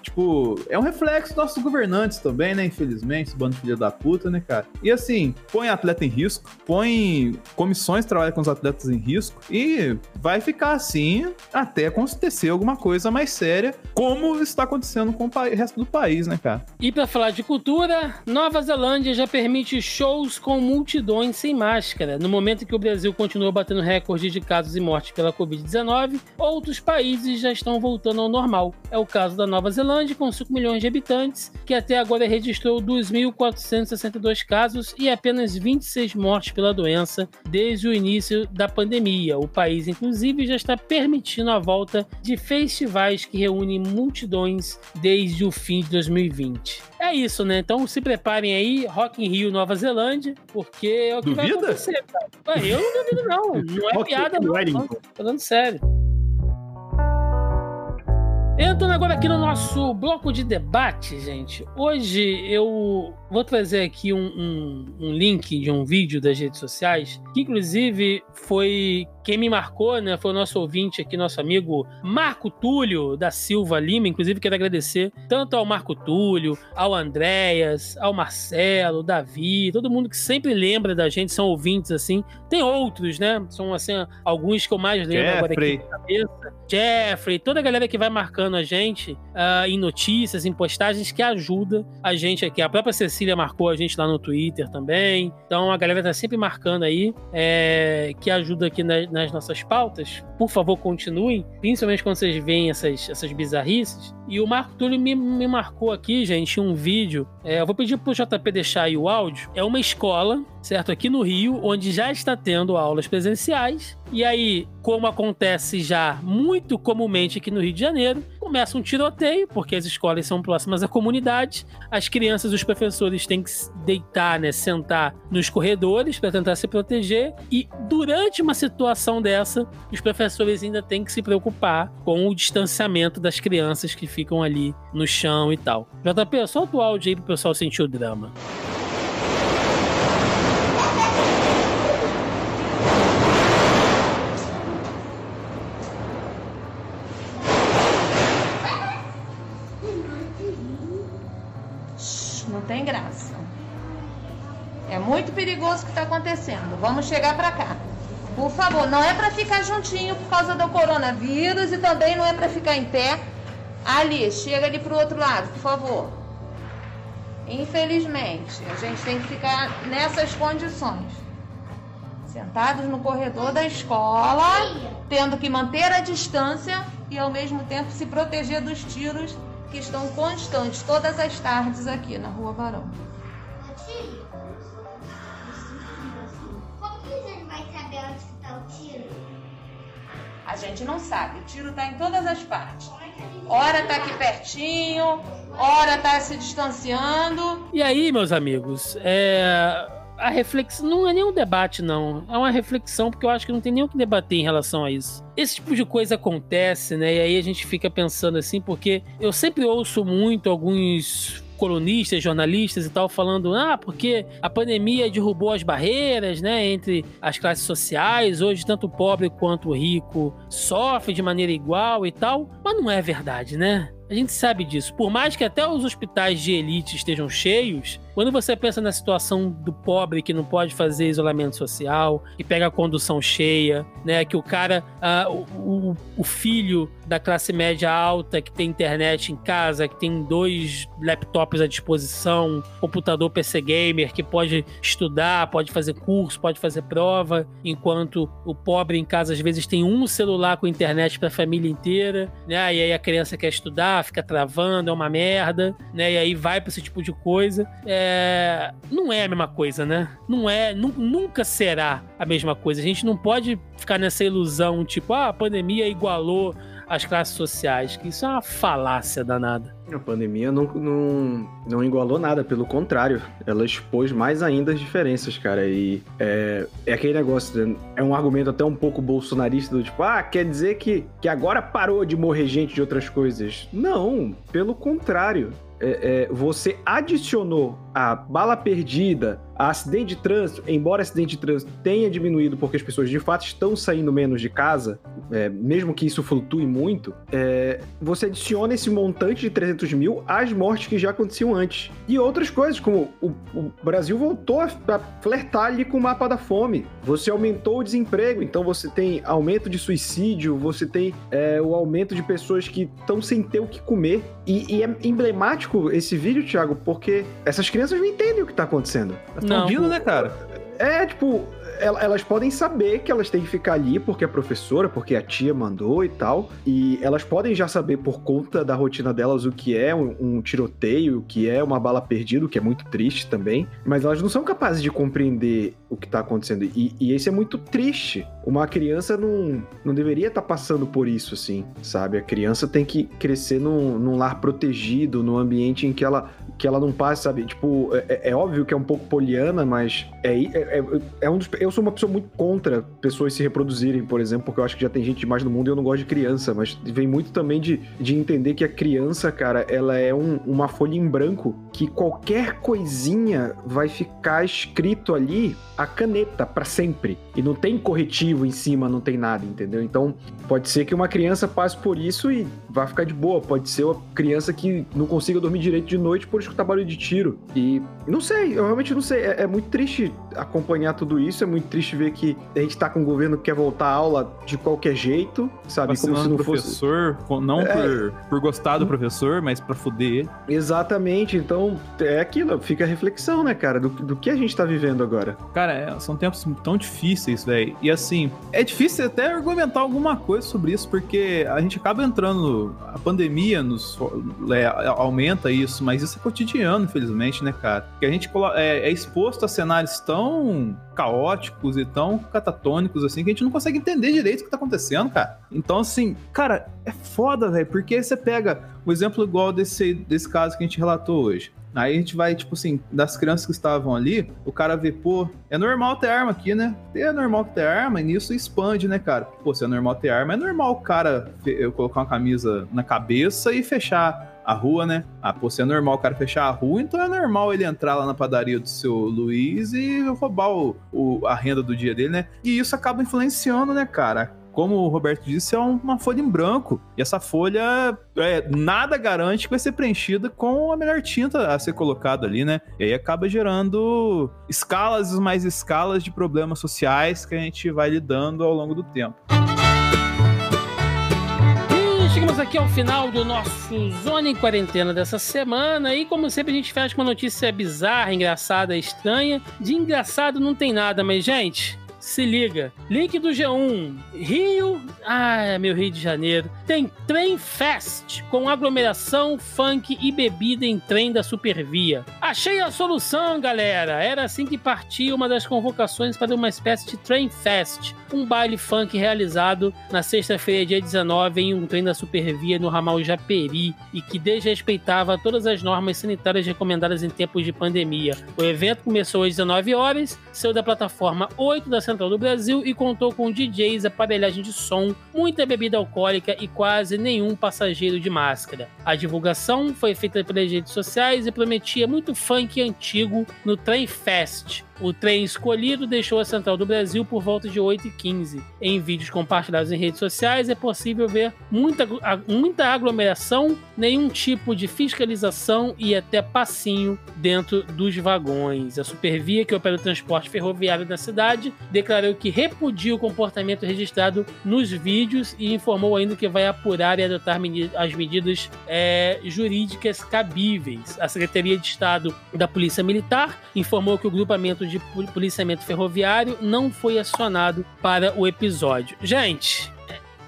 Tipo, é um reflexo dos nossos governantes também, né? Infelizmente, esse bando de filha da puta, né, cara? E assim, põe atleta em risco, põe comissões que trabalham com os atletas em risco e vai ficar assim até acontecer alguma coisa mais séria, como está acontecendo com o resto do país, né, cara? E para falar de cultura, Nova Zelândia já permite shows com multidões sem máscara. No momento que o Brasil continua batendo recorde de casos e mortes pela Covid-19, outros países já estão voltando ao normal. É o caso da Nova Zelândia, com 5 milhões de habitantes, que até agora registrou 2.462 casos e apenas 26 mortes pela doença desde o início da pandemia. O país, inclusive, já está permitindo a volta de festivais que reúnem multidões desde o fim de 2020. É isso, né? Então se preparem aí, Rock in Rio, Nova Zelândia, porque é o que Duvida? vai acontecer, cara. Eu não duvido, não. [laughs] Não é piada, não. não. Tô falando sério. Entrando agora aqui no nosso bloco de debate, gente. Hoje eu vou trazer aqui um, um, um, link de um vídeo das redes sociais, que inclusive foi quem me marcou, né? Foi o nosso ouvinte aqui, nosso amigo Marco Túlio da Silva Lima. Inclusive, quero agradecer tanto ao Marco Túlio, ao Andréas, ao Marcelo, Davi, todo mundo que sempre lembra da gente, são ouvintes assim. Tem outros, né? São assim, alguns que eu mais lembro Jeffrey. agora aqui na cabeça. Jeffrey, toda a galera que vai marcando a gente uh, em notícias, em postagens, que ajuda a gente aqui. A própria Cecília marcou a gente lá no Twitter também. Então a galera tá sempre marcando aí, é, que ajuda aqui na, nas nossas pautas. Por favor, continuem, principalmente quando vocês veem essas, essas bizarrices. E o Marco Túlio me, me marcou aqui, gente, um vídeo. É, eu vou pedir pro JP deixar aí o áudio. É uma escola, certo? Aqui no Rio, onde já está tendo aulas presenciais. E aí, como acontece já muito comumente aqui no Rio de Janeiro, começa um tiroteio, porque as escolas são próximas à comunidade. As crianças e os professores têm que deitar, né, sentar nos corredores para tentar se proteger. E durante uma situação dessa, os professores ainda têm que se preocupar com o distanciamento das crianças que ficam ali no chão e tal. JP, solta o áudio aí pro pessoal sentir o drama. Não tem graça. É muito perigoso o que está acontecendo. Vamos chegar para cá. Por favor, não é para ficar juntinho por causa do coronavírus e também não é para ficar em pé. Ali, chega ali pro outro lado, por favor. Infelizmente, a gente tem que ficar nessas condições. Sentados no corredor da escola, tendo que manter a distância e ao mesmo tempo se proteger dos tiros que estão constantes todas as tardes aqui na Rua que a gente não sabe, o tiro tá em todas as partes. Ora tá aqui pertinho, ora tá se distanciando. E aí, meus amigos, é... a reflexão não é nem um debate, não. É uma reflexão, porque eu acho que não tem nem o que debater em relação a isso. Esse tipo de coisa acontece, né? E aí a gente fica pensando assim, porque eu sempre ouço muito alguns colunistas, jornalistas e tal, falando, ah, porque a pandemia derrubou as barreiras, né, entre as classes sociais, hoje tanto o pobre quanto o rico sofre de maneira igual e tal, mas não é verdade, né? A gente sabe disso. Por mais que até os hospitais de elite estejam cheios, quando você pensa na situação do pobre que não pode fazer isolamento social, que pega a condução cheia, né? Que o cara, ah, o, o- o filho da classe média alta que tem internet em casa, que tem dois laptops à disposição, computador PC gamer, que pode estudar, pode fazer curso, pode fazer prova, enquanto o pobre em casa às vezes tem um celular com internet para a família inteira, né? E aí a criança quer estudar, fica travando, é uma merda, né? E aí vai para esse tipo de coisa. É... Não é a mesma coisa, né? Não é, nu- nunca será a mesma coisa. A gente não pode ficar nessa ilusão, tipo, ah, a pandemia igualou as classes sociais, que isso é uma falácia danada. A pandemia não, não, não igualou nada, pelo contrário, ela expôs mais ainda as diferenças, cara. E é, é aquele negócio, né? é um argumento até um pouco bolsonarista do tipo, ah, quer dizer que, que agora parou de morrer gente de outras coisas. Não, pelo contrário. É, é, você adicionou a bala perdida, acidente de trânsito, embora acidente de trânsito tenha diminuído porque as pessoas de fato estão saindo menos de casa, é, mesmo que isso flutue muito, é, você adiciona esse montante de 300 mil às mortes que já aconteciam antes. E outras coisas, como o, o Brasil voltou a, a flertar ali com o mapa da fome. Você aumentou o desemprego, então você tem aumento de suicídio, você tem é, o aumento de pessoas que estão sem ter o que comer. E, e é emblemático esse vídeo, Thiago, porque essas crianças não entendem o que tá acontecendo. Vindo, né, cara? É, tipo, el- elas podem saber que elas têm que ficar ali porque a professora, porque a tia mandou e tal. E elas podem já saber por conta da rotina delas o que é um, um tiroteio, o que é uma bala perdida, o que é muito triste também. Mas elas não são capazes de compreender o que tá acontecendo. E, e isso é muito triste. Uma criança não, não deveria estar passando por isso, assim, sabe? A criança tem que crescer num, num lar protegido, num ambiente em que ela que ela não passe, sabe? Tipo, é, é- é óbvio que é um pouco poliana, mas é, é, é- é um dos. Eu sou uma pessoa muito contra pessoas se reproduzirem, por exemplo, porque eu acho que já tem gente demais no mundo e eu não gosto de criança, mas vem muito também de, de entender que a criança, cara, ela é um- uma folha em branco que qualquer coisinha vai ficar escrito ali a caneta pra sempre. E não tem corretivo em cima, não tem nada, entendeu? Então, pode ser que uma criança passe por isso e vai ficar de boa. Pode ser uma criança que não consiga dormir direito de noite por escutar barulho de tiro. E não sei, eu realmente não sei. É, é muito triste acompanhar tudo isso, é muito triste ver que a gente tá com um governo que quer voltar à aula de qualquer jeito, sabe? Vacinando Como se não fosse. professor, com- não É. por, por gostar do professor, mas pra fuder. Exatamente, então é aquilo, fica a reflexão, né, cara, do, do que a gente tá vivendo agora. Cara, é, são tempos tão difíceis, velho. E assim, é difícil até argumentar alguma coisa sobre isso, porque a gente acaba entrando. A pandemia nos é, aumenta isso, mas isso é cotidiano, infelizmente, né, cara? Porque a gente é, é exposto a cenários tão caóticos e tão catatônicos, assim, que a gente não consegue entender direito o que tá acontecendo, cara. Então, assim, cara, é foda, velho, porque você pega o exemplo igual desse, desse caso que a gente relatou hoje. Aí a gente vai, tipo assim, das crianças que estavam ali, o cara vê, pô, é normal ter arma aqui, né? É normal ter arma, e nisso expande, né, cara? Pô, se é normal ter arma, é normal o cara eu colocar uma camisa na cabeça e fechar a rua, né? Ah, pô, se é normal o cara fechar a rua, então é normal ele entrar lá na padaria do seu Luiz e roubar o, o- a renda do dia dele, né? E isso acaba influenciando, né, cara? Como o Roberto disse, é um- uma folha em branco. E essa folha, é, nada garante que vai ser preenchida com a melhor tinta a ser colocada ali, né? E aí acaba gerando escalas e mais escalas de problemas sociais que a gente vai lidando ao longo do tempo. E chegamos aqui ao final do nosso Zona em Quarentena dessa semana. E como sempre, a gente fecha com uma notícia bizarra, engraçada, estranha. De engraçado não tem nada, mas, gente. Se liga, link do G1, Rio, ah, meu Rio de Janeiro, tem Trem Fest, com aglomeração, funk e bebida em trem da Supervia. Achei a solução, galera, era assim que partia uma das convocações para uma espécie de Trem Fest, um baile funk realizado na sexta-feira, dia 19, em um trem da Supervia no ramal Japeri e que desrespeitava todas as normas sanitárias recomendadas em tempos de pandemia. O evento começou às 19 horas, saiu da plataforma 8 da Central do Brasil e contou com DJs, aparelhagem de som, muita bebida alcoólica e quase nenhum passageiro de máscara. A divulgação foi feita pelas redes sociais e prometia muito funk antigo no Trem Fest. O trem escolhido deixou a Central do Brasil por volta de 8h15. Em vídeos compartilhados em redes sociais é possível ver muita, muita aglomeração, nenhum tipo de fiscalização e até passinho dentro dos vagões. A Supervia, que opera o transporte ferroviário da cidade, declarou que repudia o comportamento registrado nos vídeos e informou ainda que vai apurar e adotar as medidas eh, jurídicas cabíveis. A Secretaria de Estado da Polícia Militar informou que o grupamento de pol- policiamento ferroviário não foi acionado para o episódio. Gente,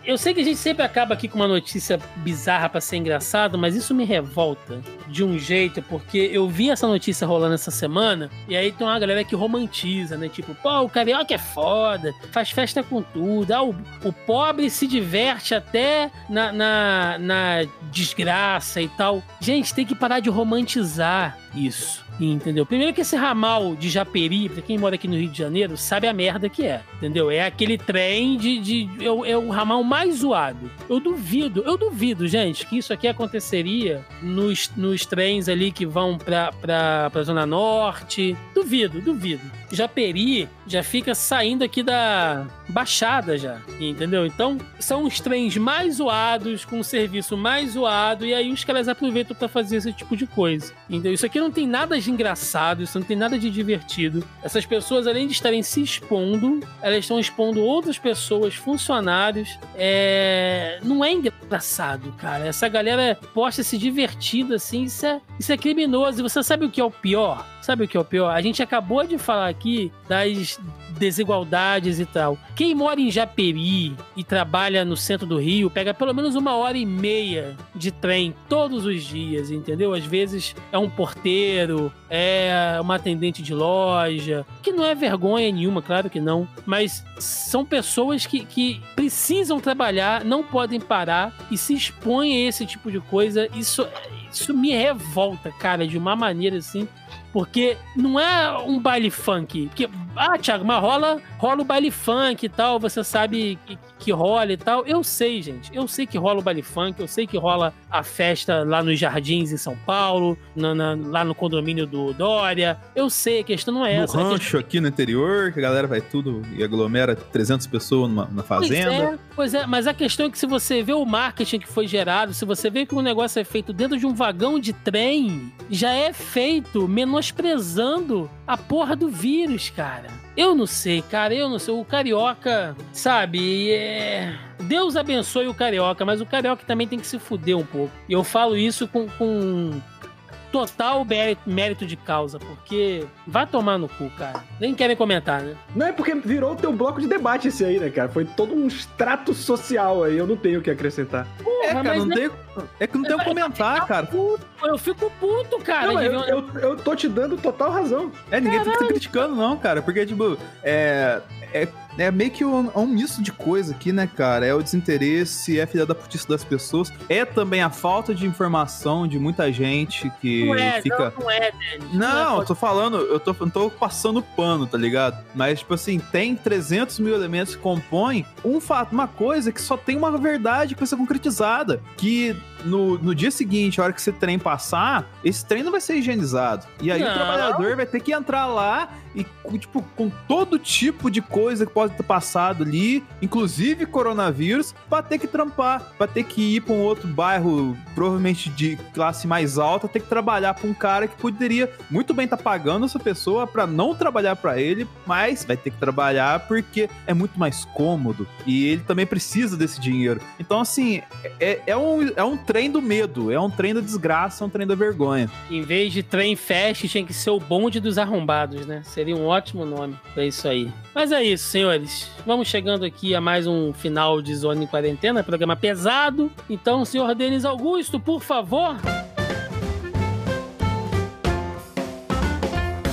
eu sei que a gente sempre acaba aqui com uma notícia bizarra pra ser engraçado, mas isso me revolta de um jeito, porque eu vi essa notícia rolando essa semana, e aí tem uma galera que romantiza, né? Tipo, pô, o carioca é foda, faz festa com tudo, ah, o, o pobre se diverte até na, na, na desgraça e tal. Gente, tem que parar de romantizar isso. Entendeu? Primeiro que esse ramal de Japeri, pra quem mora aqui no Rio de Janeiro, sabe a merda que é. Entendeu? É aquele trem de. de é, o, é o ramal mais zoado. Eu duvido, eu duvido, gente, que isso aqui aconteceria nos, nos trens ali que vão pra, pra, pra Zona Norte. Duvido, duvido. Japeri já fica saindo aqui da Baixada já, entendeu? Então, são os trens mais zoados, com o serviço mais zoado, e aí os caras aproveitam pra fazer esse tipo de coisa. Entendeu? Isso aqui não tem nada de engraçado, isso não tem nada de divertido. Essas pessoas, além de estarem se expondo, elas estão expondo outras pessoas, funcionários. É... Não é engraçado, cara. Essa galera posta se divertindo assim, isso é, isso é criminoso. E você sabe o que é o pior? Sabe o que é o pior? A gente acabou de falar aqui das desigualdades e tal. Quem mora em Japeri e trabalha no centro do Rio pega pelo menos uma hora e meia de trem todos os dias, entendeu? Às vezes é um porteiro, é uma atendente de loja, que não é vergonha nenhuma, claro que não, mas são pessoas que, que precisam trabalhar, não podem parar e se expõem a esse tipo de coisa. Isso, isso me revolta, cara, de uma maneira assim. Porque não é um baile funk. Porque Ah, Thiago, mas rola, rola o baile funk e tal, você sabe que, que rola e tal. Eu sei, gente. Eu sei que rola o baile funk, eu sei que rola a festa lá nos Jardins em São Paulo, na- na- lá no condomínio do Dória. Eu sei, a questão não é No essa. questão- rancho aqui no interior, que a galera vai tudo e aglomera 300 pessoas numa, na fazenda. Pois é, pois é, mas a questão é que se você vê o marketing que foi gerado, se você vê que o negócio é feito dentro de um vagão de trem, já é feito menosprezando a porra do vírus, cara. Eu não sei, cara, eu não sei. O carioca, sabe, é. Deus abençoe o carioca, mas o carioca também tem que se fuder um pouco. E eu falo isso com, com total mérito, de causa, porque vai tomar no cu, cara. Nem querem comentar, né? Não é porque virou o teu bloco de debate esse aí, né, cara? Foi todo um extrato social aí, eu não tenho o que acrescentar. É, Porra, cara, mas não é- tem, é que não tem o que comentar, cara. Eu fico puto, cara. Não, eu, ver eu, eu tô te dando total razão. É, ninguém tem que estar criticando, não, cara. Porque, tipo, é. É, é meio que um, um misto de coisa aqui, né, cara? É o desinteresse, é a filha da putice das pessoas. É também a falta de informação de muita gente que Não é, fica. não, não é, Denis. Não, é eu tô falando, eu tô, não tô passando pano, tá ligado? Mas, tipo assim, tem 300 mil elementos que compõem um fato, uma coisa que só tem uma verdade que vai ser concretizada. Que no, no dia seguinte, a hora que esse trem passar, esse trem não vai ser higienizado. E aí Não. o trabalhador vai ter que entrar lá e, tipo, com todo tipo de coisa que pode passado ali, inclusive coronavírus, pra ter que trampar, pra ter que ir pra um outro bairro, provavelmente de classe mais alta, ter que trabalhar pra um cara que poderia muito bem estar pagando essa pessoa pra não trabalhar pra ele, mas vai ter que trabalhar porque é muito mais cômodo e ele também precisa desse dinheiro. Então, assim, é, é um, é um trem do medo, é um trem da desgraça, é um trem da vergonha. Em vez de trem fest, tinha que ser o bonde dos arrombados, né? Seria um ótimo nome pra isso aí. Mas é isso, senhores. Vamos chegando aqui a mais um final de Zona em Quarentena, programa pesado. Então, senhor Denis Augusto, por favor.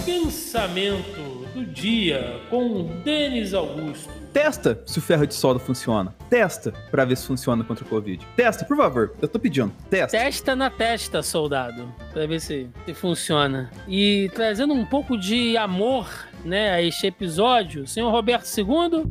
Pensamento do dia com Denis Augusto. Testa se o ferro de solda funciona. Testa pra ver se funciona contra o Covid. Testa, por favor. Eu tô pedindo. Testa. Testa na testa, soldado, Pra ver se, se funciona. E trazendo um pouco de amor, né, a este episódio, senhor Roberto II.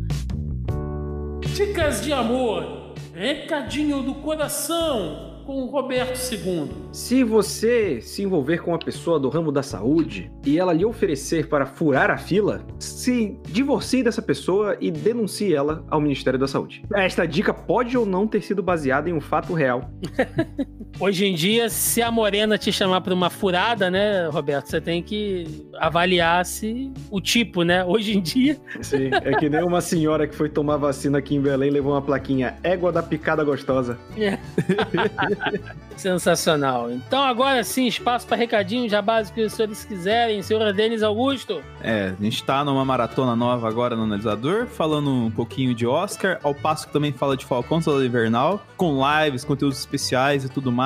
Dicas de amor, recadinho do coração com o Roberto II. Se você se envolver com uma pessoa do ramo da saúde e ela lhe oferecer para furar a fila, se divorcie dessa pessoa e denuncie ela ao Ministério da Saúde. Esta dica pode ou não ter sido baseada em um fato real. [laughs] Hoje em dia, se a morena te chamar pra uma furada, né, Roberto, você tem que avaliar se o tipo, né? Hoje em dia, Sim, é que nem uma senhora que foi tomar vacina aqui em Belém e levou uma plaquinha égua da picada gostosa. [laughs] sensacional. Então agora sim, espaço para recadinho, já básico que os senhores quiserem. Senhor Denis Augusto. É, a gente tá numa maratona nova agora no analisador, falando um pouquinho de Oscar, ao passo que também fala de Falcão Soldado Invernal, com lives, conteúdos especiais e tudo mais.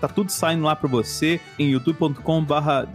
Tá tudo saindo lá pra você em youtube.com/barra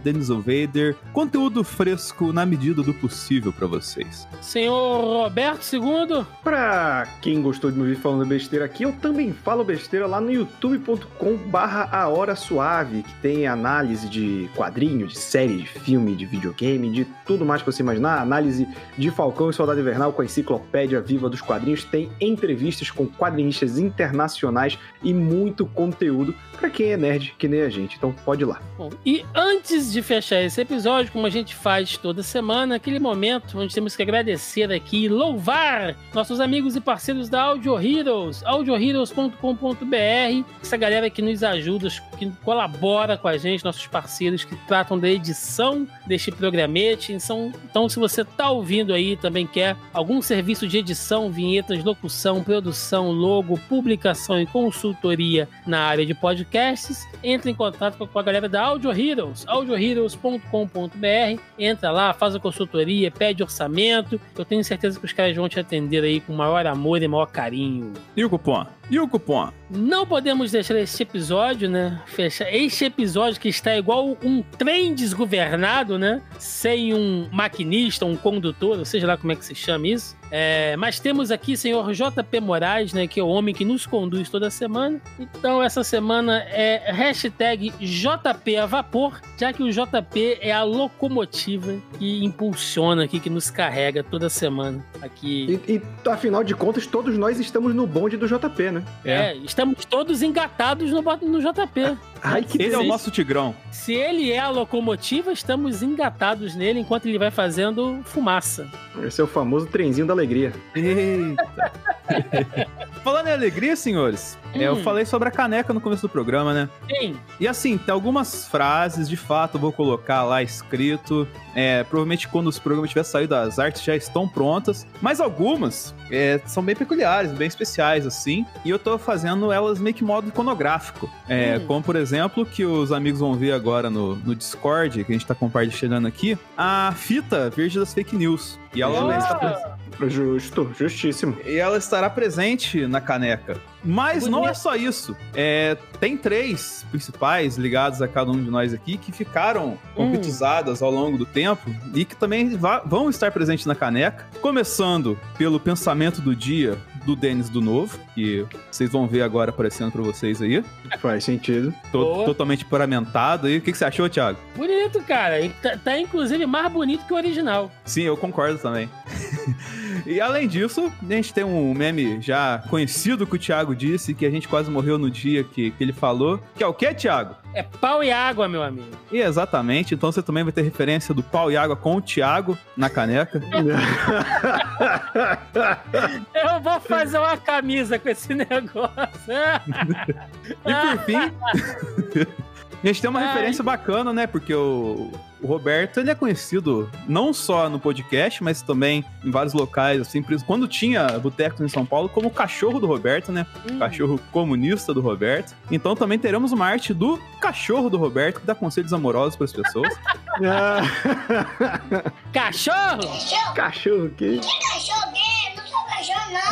Vader. Conteúdo fresco na medida do possível pra vocês. Senhor Roberto II. Pra quem gostou de me ouvir falando besteira aqui, eu também falo besteira lá no youtube.com barra A Hora Suave, que tem análise de quadrinho, de série, de filme, de videogame, de tudo mais que você imaginar. Análise de Falcão e Soldado Invernal com a enciclopédia viva dos quadrinhos. Tem entrevistas com quadrinistas internacionais e muito conteúdo pra quem é nerd, que nem a gente. Então pode ir lá. Bom, e antes de fechar esse episódio, como a gente faz toda semana, aquele momento onde temos que agradecer aqui e louvar nossos amigos e parceiros da Audio Heroes, audioheroes.com.br, essa galera que nos ajuda, que colabora com a gente, nossos parceiros que tratam da edição deste programete. Então, então se você está ouvindo aí também quer algum serviço de edição, vinhetas, locução, produção, logo, publicação e consultoria na área de podcasts, entre em contato com a galera da Audio Heroes, audioheroes.com.br. Entra lá, faz a consultoria, pede orçamento. Eu tenho certeza que os caras vão te atender aí com maior amor e maior carinho. E o cupom? E o cupom? Não podemos deixar este episódio, né? Fechar este episódio que está igual um trem desgovernado, né? Sem um maquinista, um condutor, ou seja lá como é que se chama isso. É, mas temos aqui senhor JP Moraes, né? Que é o homem que nos conduz toda semana. Então, essa semana é hashtag JP a vapor, já que o JP é a locomotiva que impulsiona aqui, que nos carrega toda semana aqui. E, e, afinal de contas, todos nós estamos no bonde do JP, né? É, estamos todos engatados no, no JP. Ai, que Ele é o nosso tigrão. Se ele é a locomotiva, estamos engatados nele enquanto ele vai fazendo fumaça. Esse é o famoso trenzinho da alegria. Eita. [laughs] Falando em alegria, senhores, hum. eu falei sobre a caneca no começo do programa, né? Sim. E assim, tem algumas frases, de fato, eu vou colocar lá escrito. É, provavelmente quando os programas tiver saído, as artes já estão prontas. Mas algumas é, são bem peculiares, bem especiais, assim. E eu tô fazendo elas meio que modo iconográfico. É, hum. Como, por exemplo, que os amigos vão ver agora no, no Discord, que a gente tá compartilhando aqui, a fita verde das fake news. E ela oh. está... Justo, justíssimo. E ela estará presente na caneca. Mas Bonito. não é só isso. É, tem três principais ligados a cada um de nós aqui que ficaram hum. concretizadas ao longo do tempo e que também vão estar presentes na caneca. Começando pelo pensamento do dia do Denis do Novo, que vocês vão ver agora aparecendo para vocês aí. Faz sentido. Tô, totalmente paramentado aí. O que, que, você achou, Thiago? Bonito, cara. Tá, tá inclusive mais bonito que o original. Sim, eu concordo também. [laughs] e além disso, a gente tem um meme já conhecido que o Thiago disse, que a gente quase morreu no dia que, que ele falou. Que é o que, Thiago? É pau e água, meu amigo. E exatamente. Então você também vai ter referência do pau e água com o Thiago na caneca. [laughs] eu vou fazer uma camisa com esse negócio. [laughs] e por fim. [laughs] A gente tem uma Ai. referência bacana, né? Porque o, o Roberto, ele é conhecido não só no podcast, mas também em vários locais, assim, quando tinha botecos em São Paulo, como o cachorro do Roberto, né? Hum. Cachorro comunista do Roberto. Então também teremos uma arte do cachorro do Roberto, que dá conselhos amorosos para as pessoas. [laughs] cachorro? Cachorro, que? Que cachorro que?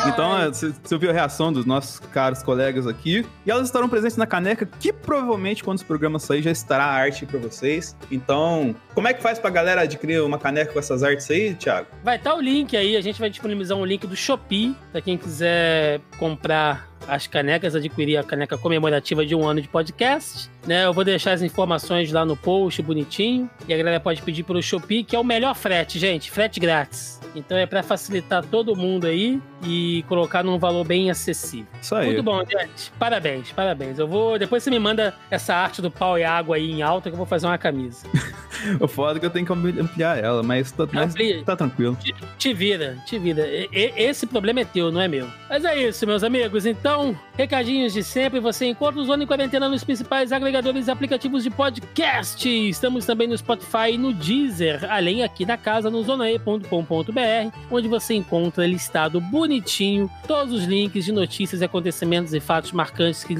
Então, você ouviu a reação dos nossos caros colegas aqui. E elas estarão presentes na caneca, que provavelmente, quando os programas sair, já estará a arte para vocês. Então, como é que faz pra galera adquirir uma caneca com essas artes aí, Thiago? Vai estar tá o link aí, a gente vai disponibilizar um link do Shopee, pra quem quiser comprar as canecas, adquirir a caneca comemorativa de um ano de podcast. Né, eu vou deixar as informações lá no post bonitinho. E a galera pode pedir pelo Shopee, que é o melhor frete, gente. Frete grátis. Então é para facilitar todo mundo aí e colocar num valor bem acessível. Isso aí. Muito bom, gente. Parabéns, parabéns. Eu vou. Depois você me manda essa arte do pau e água aí em alta que eu vou fazer uma camisa. [laughs] o foda é que eu tenho que ampliar ela, mas tá, mas tá tranquilo. Te, te, vira, te vira. E, esse problema é teu, não é meu. Mas é isso, meus amigos. Então, recadinhos de sempre. Você encontra o Zona em Quarentena nos principais agregadores e aplicativos de podcast. Estamos também no Spotify e no Deezer, além aqui da casa no zonae.com.br onde você encontra listado bonitinho todos os links de notícias, acontecimentos e fatos marcantes que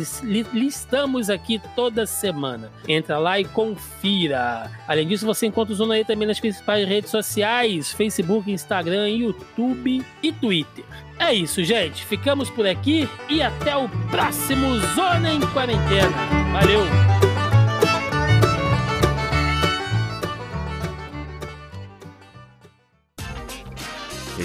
listamos aqui toda semana. Entra lá e confira. Além disso, você encontra o Zona E também nas principais redes sociais: Facebook, Instagram, YouTube e Twitter. É isso, gente. Ficamos por aqui e até o próximo Zona em Quarentena. Valeu!